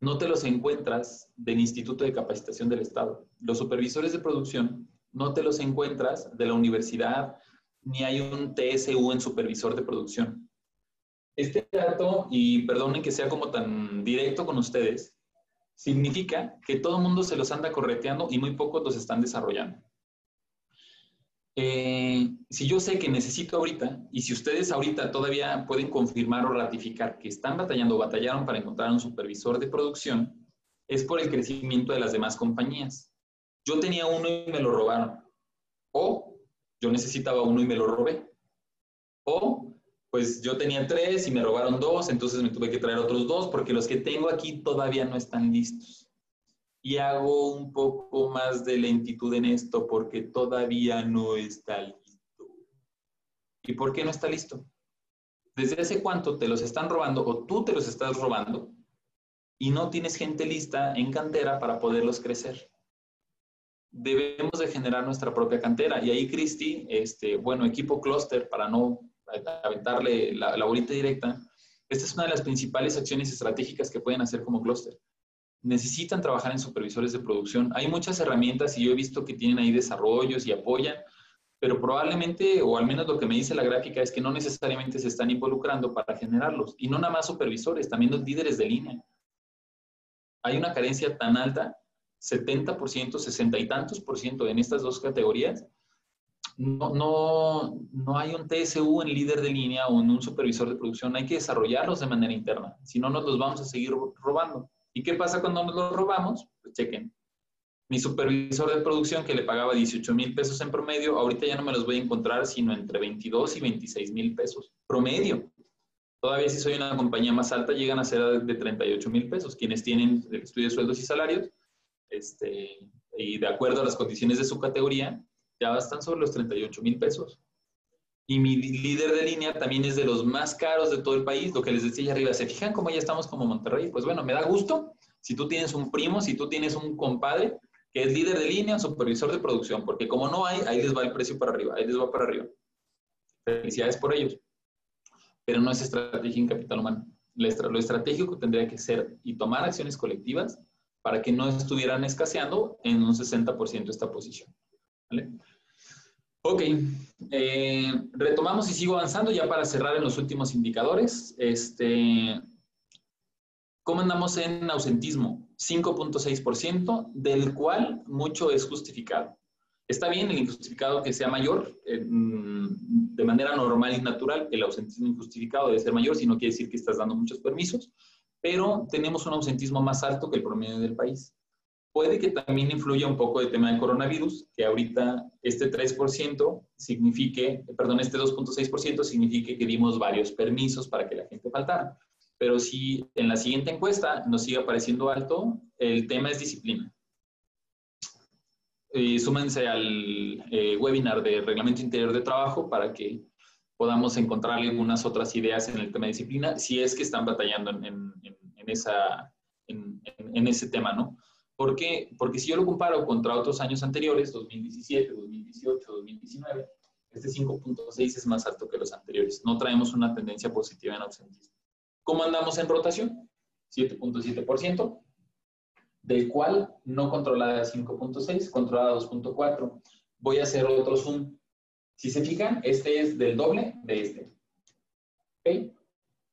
no te los encuentras del Instituto de Capacitación del Estado. Los supervisores de producción no te los encuentras de la universidad, ni hay un TSU en supervisor de producción. Este dato, y perdonen que sea como tan directo con ustedes, significa que todo el mundo se los anda correteando y muy pocos los están desarrollando. Eh, si yo sé que necesito ahorita, y si ustedes ahorita todavía pueden confirmar o ratificar que están batallando o batallaron para encontrar un supervisor de producción, es por el crecimiento de las demás compañías. Yo tenía uno y me lo robaron. O yo necesitaba uno y me lo robé. O pues yo tenía tres y me robaron dos, entonces me tuve que traer otros dos porque los que tengo aquí todavía no están listos. Y hago un poco más de lentitud en esto porque todavía no está listo. ¿Y por qué no está listo? ¿Desde hace cuánto te los están robando o tú te los estás robando y no tienes gente lista en cantera para poderlos crecer? Debemos de generar nuestra propia cantera. Y ahí, Cristi, este, bueno, equipo clúster, para no aventarle la, la bolita directa, esta es una de las principales acciones estratégicas que pueden hacer como clúster. Necesitan trabajar en supervisores de producción. Hay muchas herramientas y yo he visto que tienen ahí desarrollos y apoyan, pero probablemente, o al menos lo que me dice la gráfica, es que no necesariamente se están involucrando para generarlos. Y no nada más supervisores, también los líderes de línea. Hay una carencia tan alta, 70%, 60 y tantos por ciento en estas dos categorías, no, no, no hay un TSU en líder de línea o en un supervisor de producción, hay que desarrollarlos de manera interna, si no nos los vamos a seguir robando. ¿Y qué pasa cuando nos los robamos? Pues chequen. Mi supervisor de producción que le pagaba 18 mil pesos en promedio, ahorita ya no me los voy a encontrar sino entre 22 y 26 mil pesos. Promedio. Todavía si soy una compañía más alta llegan a ser de 38 mil pesos. Quienes tienen estudio de sueldos y salarios, este, y de acuerdo a las condiciones de su categoría, ya están sobre los 38 mil pesos. Y mi líder de línea también es de los más caros de todo el país, lo que les decía allá arriba. ¿Se fijan cómo ya estamos como Monterrey? Pues bueno, me da gusto si tú tienes un primo, si tú tienes un compadre que es líder de línea, supervisor de producción, porque como no hay, ahí les va el precio para arriba, ahí les va para arriba. Felicidades por ellos. Pero no es estrategia en capital humano. Lo estratégico tendría que ser y tomar acciones colectivas para que no estuvieran escaseando en un 60% esta posición. ¿Vale? Ok, eh, retomamos y sigo avanzando ya para cerrar en los últimos indicadores. Este, ¿Cómo andamos en ausentismo? 5.6%, del cual mucho es justificado. Está bien el injustificado que sea mayor, eh, de manera normal y natural, el ausentismo injustificado debe ser mayor, si no quiere decir que estás dando muchos permisos, pero tenemos un ausentismo más alto que el promedio del país. Puede que también influya un poco el tema del coronavirus, que ahorita este 3% signifique, perdón, este 2.6% signifique que dimos varios permisos para que la gente faltara. Pero si en la siguiente encuesta nos sigue apareciendo alto, el tema es disciplina. Y súmense al eh, webinar de Reglamento Interior de Trabajo para que podamos encontrar algunas otras ideas en el tema de disciplina, si es que están batallando en, en, esa, en, ese tema, ¿no? ¿Por qué? Porque si yo lo comparo contra otros años anteriores, 2017, 2018, 2019, este 5.6 es más alto que los anteriores. No traemos una tendencia positiva en ausentismo. ¿Cómo andamos en rotación? 7.7%, del cual no controlada 5.6, controlada 2.4. Voy a hacer otro zoom. Si se fijan, este es del doble de este. ¿Okay?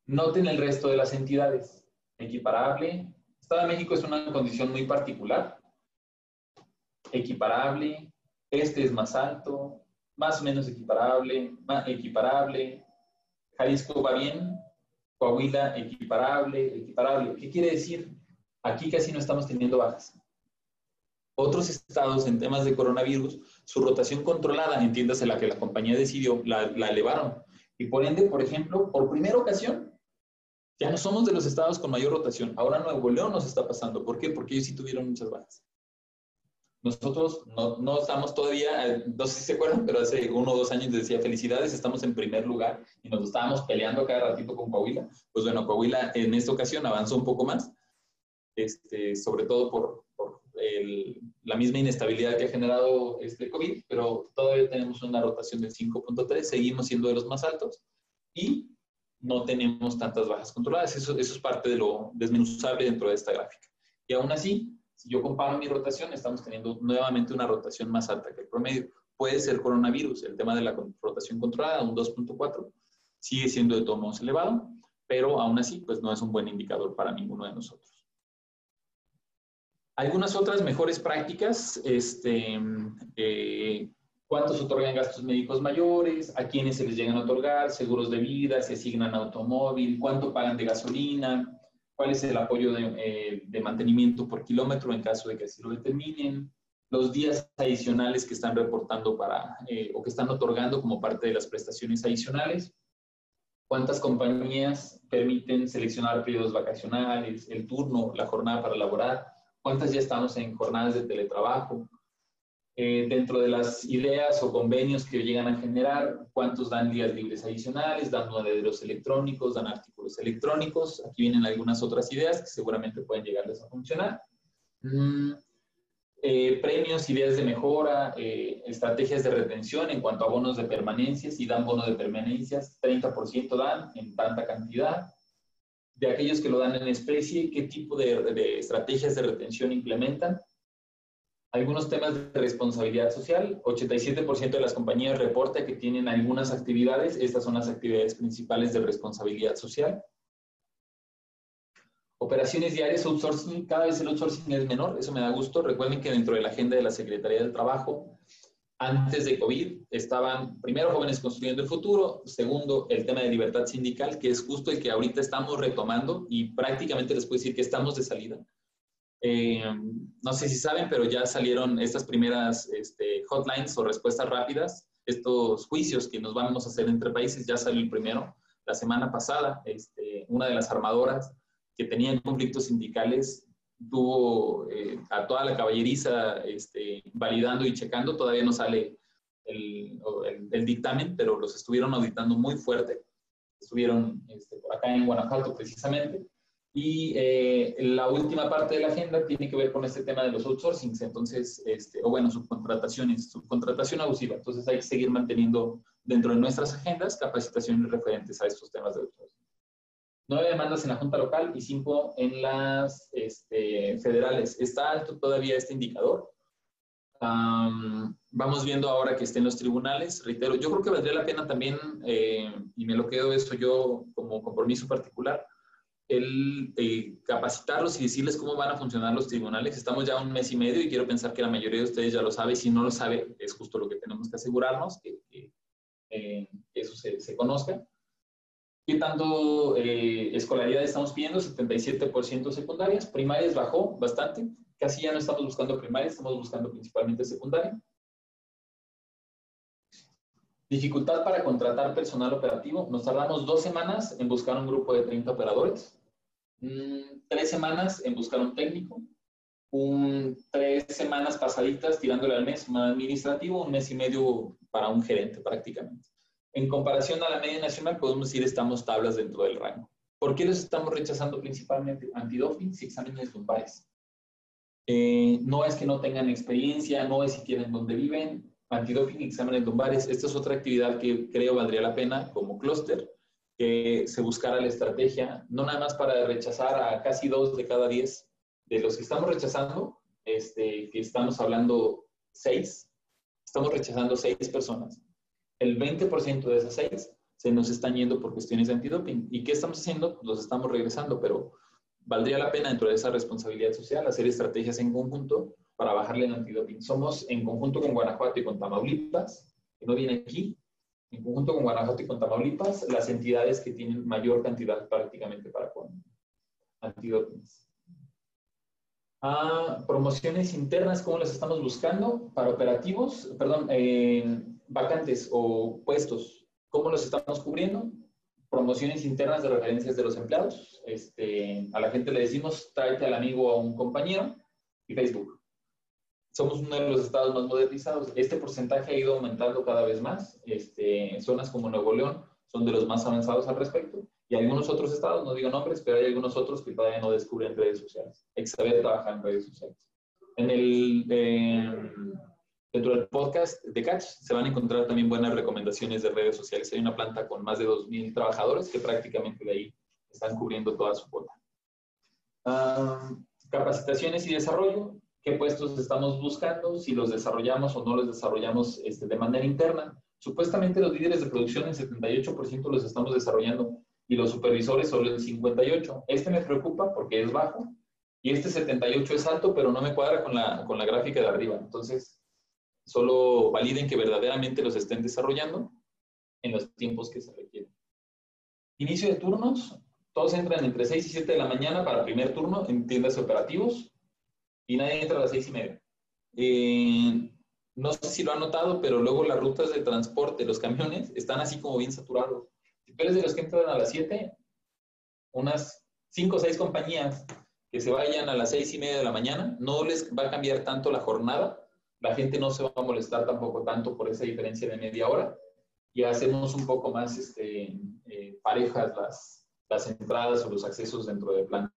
Noten el resto de las entidades. Equiparable. Estado de México es una condición muy particular. Equiparable. Este es más alto. Más o menos equiparable. Más equiparable. Jalisco va bien. Coahuila equiparable. Equiparable. ¿Qué quiere decir? Aquí casi no estamos teniendo bajas. Otros estados en temas de coronavirus, su rotación controlada, entiéndase la que la compañía decidió, la, la elevaron. Y por ende, por ejemplo, por primera ocasión, ya no somos de los estados con mayor rotación. Ahora Nuevo León nos está pasando. ¿Por qué? Porque ellos sí tuvieron muchas bajas. Nosotros no, no, estamos todavía, eh, no sé si se acuerdan, pero hace uno o dos años decía felicidades, estamos en primer lugar y nos estábamos peleando cada ratito con Coahuila. Pues bueno, Coahuila en esta ocasión avanzó un poco más, este, sobre todo por, por el, la misma inestabilidad que ha generado este COVID, pero todavía tenemos una rotación del 5.3, seguimos siendo de los más altos y no tenemos tantas bajas controladas. Eso, eso es parte de lo desmenuzable dentro de esta gráfica. Y aún así, si yo comparo mi rotación, estamos teniendo nuevamente una rotación más alta que el promedio. Puede ser coronavirus, el tema de la rotación controlada, un 2.4, sigue siendo de todos modos elevado, pero aún así, pues no es un buen indicador para ninguno de nosotros. Algunas otras mejores prácticas, este, eh, cuántos otorgan gastos médicos mayores, a quiénes se les llegan a otorgar, seguros de vida, se asignan automóvil, cuánto pagan de gasolina, cuál es el apoyo de, eh, mantenimiento por kilómetro en caso de que así lo determinen, los días adicionales que están reportando para eh, o que están otorgando como parte de las prestaciones adicionales, cuántas compañías permiten seleccionar periodos vacacionales, el turno, la jornada para laborar, cuántas ya estamos en jornadas de teletrabajo. Eh, dentro de las ideas o convenios que llegan a generar, cuántos dan días libres adicionales, dan monederos electrónicos, dan artículos electrónicos. Aquí vienen algunas otras ideas que seguramente pueden llegarles a funcionar. Mm, eh, premios, ideas de mejora, eh, estrategias de retención en cuanto a bonos de permanencia. Si dan bono de permanencias, 30% dan en tanta cantidad de aquellos que lo dan en especie, qué tipo de, estrategias de retención implementan. Algunos temas de responsabilidad social, 87% de las compañías reporta que tienen algunas actividades, estas son las actividades principales de responsabilidad social. Operaciones diarias, outsourcing, cada vez el outsourcing es menor, eso me da gusto. Recuerden que dentro de la agenda de la Secretaría del Trabajo antes de COVID estaban, primero, jóvenes construyendo el futuro, segundo, el tema de libertad sindical, que es justo el que ahorita estamos retomando y prácticamente les puedo decir que estamos de salida. Eh, no sé si saben, pero ya salieron estas primeras este, hotlines o respuestas rápidas, estos juicios que nos vamos a hacer entre países, ya salió el primero. La semana pasada, este, una de las armadoras que tenían conflictos sindicales tuvo eh, a toda la caballeriza este, validando y checando, todavía no sale el, el, dictamen, pero los estuvieron auditando muy fuerte. Estuvieron este, por acá en Guanajuato precisamente. Y eh, la última parte de la agenda tiene que ver con este tema de los outsourcings, entonces, este, o bueno, subcontrataciones, subcontratación abusiva. Entonces hay que seguir manteniendo dentro de nuestras agendas capacitaciones referentes a estos temas de outsourcing nueve demandas en la Junta Local y cinco en las este, federales. Está alto todavía este indicador. vamos viendo ahora que esté en los tribunales. Reitero, yo creo que valdría la pena también, eh, y me lo quedo esto yo como compromiso particular, el eh, capacitarlos y decirles cómo van a funcionar los tribunales. Estamos ya un mes y medio y quiero pensar que la mayoría de ustedes ya lo sabe. Si no lo sabe, es justo lo que tenemos que asegurarnos, que, eh, eso se, conozca. ¿Qué tanto eh, escolaridad estamos pidiendo? 77% secundarias. Primarias bajó bastante. casi ya no estamos buscando primaria, estamos buscando principalmente secundaria. Dificultad para contratar personal operativo. Nos tardamos dos semanas en buscar un grupo de 30 operadores, mm, tres semanas en buscar un técnico, un, tres semanas pasaditas tirándole al mes un administrativo, un mes y medio para un gerente prácticamente. En comparación a la media nacional, podemos decir estamos tablas dentro del rango. ¿Por qué los estamos rechazando principalmente? Antidoping y exámenes lumbares. Eh, no es que no tengan experiencia, no es si quieren dónde viven. Antidoping exámenes lumbares. Esta es otra actividad que creo valdría la pena como clúster, que se buscara la estrategia, no nada más para rechazar a casi dos de cada diez de los que estamos rechazando, este, que estamos hablando seis, estamos rechazando seis personas. El 20% de esas seis se nos están yendo por cuestiones de antidoping. ¿Y qué estamos haciendo? Los estamos regresando, pero valdría la pena dentro de esa responsabilidad social hacer estrategias en conjunto para bajarle el antidoping. Somos en conjunto con Guanajuato y con Tamaulipas, que no viene aquí, en conjunto con Guanajuato y con Tamaulipas, las entidades que tienen mayor cantidad prácticamente para con antidoping. Ah, promociones internas, ¿cómo las estamos buscando? Para operativos, perdón, vacantes o puestos, ¿cómo los estamos cubriendo? Promociones internas de referencias de los empleados. Este, a la gente le decimos, tráete al amigo o a un compañero y Facebook. Somos uno de los estados más modernizados. Este porcentaje ha ido aumentando cada vez más. Este, zonas como Nuevo León son de los más avanzados al respecto. Y algunos otros estados, no digo nombres, pero hay algunos otros que todavía no descubren redes sociales. Hay que saber trabajar en redes sociales. En el, dentro del podcast de Catch se van a encontrar también buenas recomendaciones de redes sociales. Hay una planta con más de 2.000 trabajadores que prácticamente de ahí están cubriendo toda su cuota. capacitaciones y desarrollo. ¿Qué puestos estamos buscando? Si los desarrollamos o no los desarrollamos este, de manera interna. Supuestamente los líderes de producción en 78% los estamos desarrollando y los supervisores solo el 58. Este me preocupa porque es bajo y este 78 es alto, pero no me cuadra con la, con la gráfica de arriba. Entonces, solo validen que verdaderamente los estén desarrollando en los tiempos que se requieren. Inicio de turnos, todos entran entre 6 y 7 de la mañana para primer turno en tiendas operativos y nadie entra a las 6 y media. Eh, no sé si lo han notado, pero luego las rutas de transporte, los camiones, están así como bien saturados. Si tú eres de los que entran a las 7, unas 5 o 6 compañías que se vayan a las 6 y media de la mañana, no les va a cambiar tanto la jornada. La gente no se va a molestar tampoco tanto por esa diferencia de media hora. Y hacemos un poco más este, eh, parejas las, las entradas o los accesos dentro del plan.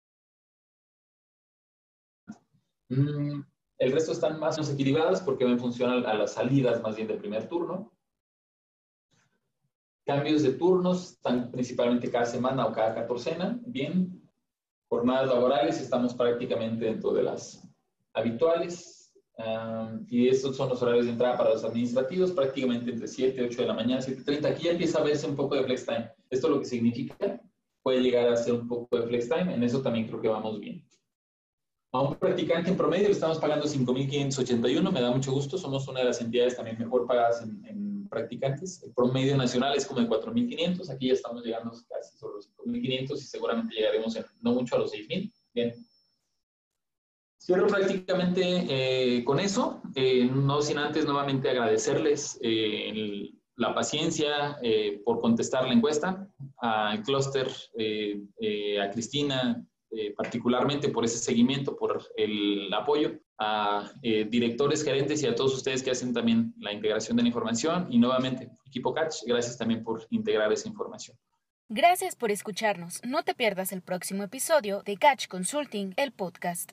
Mm, el resto están más o menos equilibradas porque van en función a las salidas más bien del primer turno. Cambios de turnos, están principalmente cada semana o cada catorcena. Bien, jornadas laborales, estamos prácticamente dentro de las habituales. y estos son los horarios de entrada para los administrativos, prácticamente entre 7, 8 de la mañana, 7.30. Aquí ya empieza a verse un poco de flex time. Esto lo que significa, puede llegar a ser un poco de flex time. En eso también creo que vamos bien. A un practicante en promedio le estamos pagando 5.581, me da mucho gusto. Somos una de las entidades también mejor pagadas en, en practicantes. El promedio nacional es como de 4.500. Aquí ya estamos llegando casi sobre los 5.500 y seguramente llegaremos en, no mucho a los 6.000. Bien. Cierro prácticamente eh, con eso, eh, no sin antes nuevamente agradecerles eh, la paciencia por contestar la encuesta, al clúster, a Cristina, particularmente por ese seguimiento, por el apoyo a eh, directores, gerentes y a todos ustedes que hacen también la integración de la información. Y nuevamente, equipo Catch, gracias también por integrar esa información. Gracias por escucharnos. No te pierdas el próximo episodio de Catch Consulting, el podcast.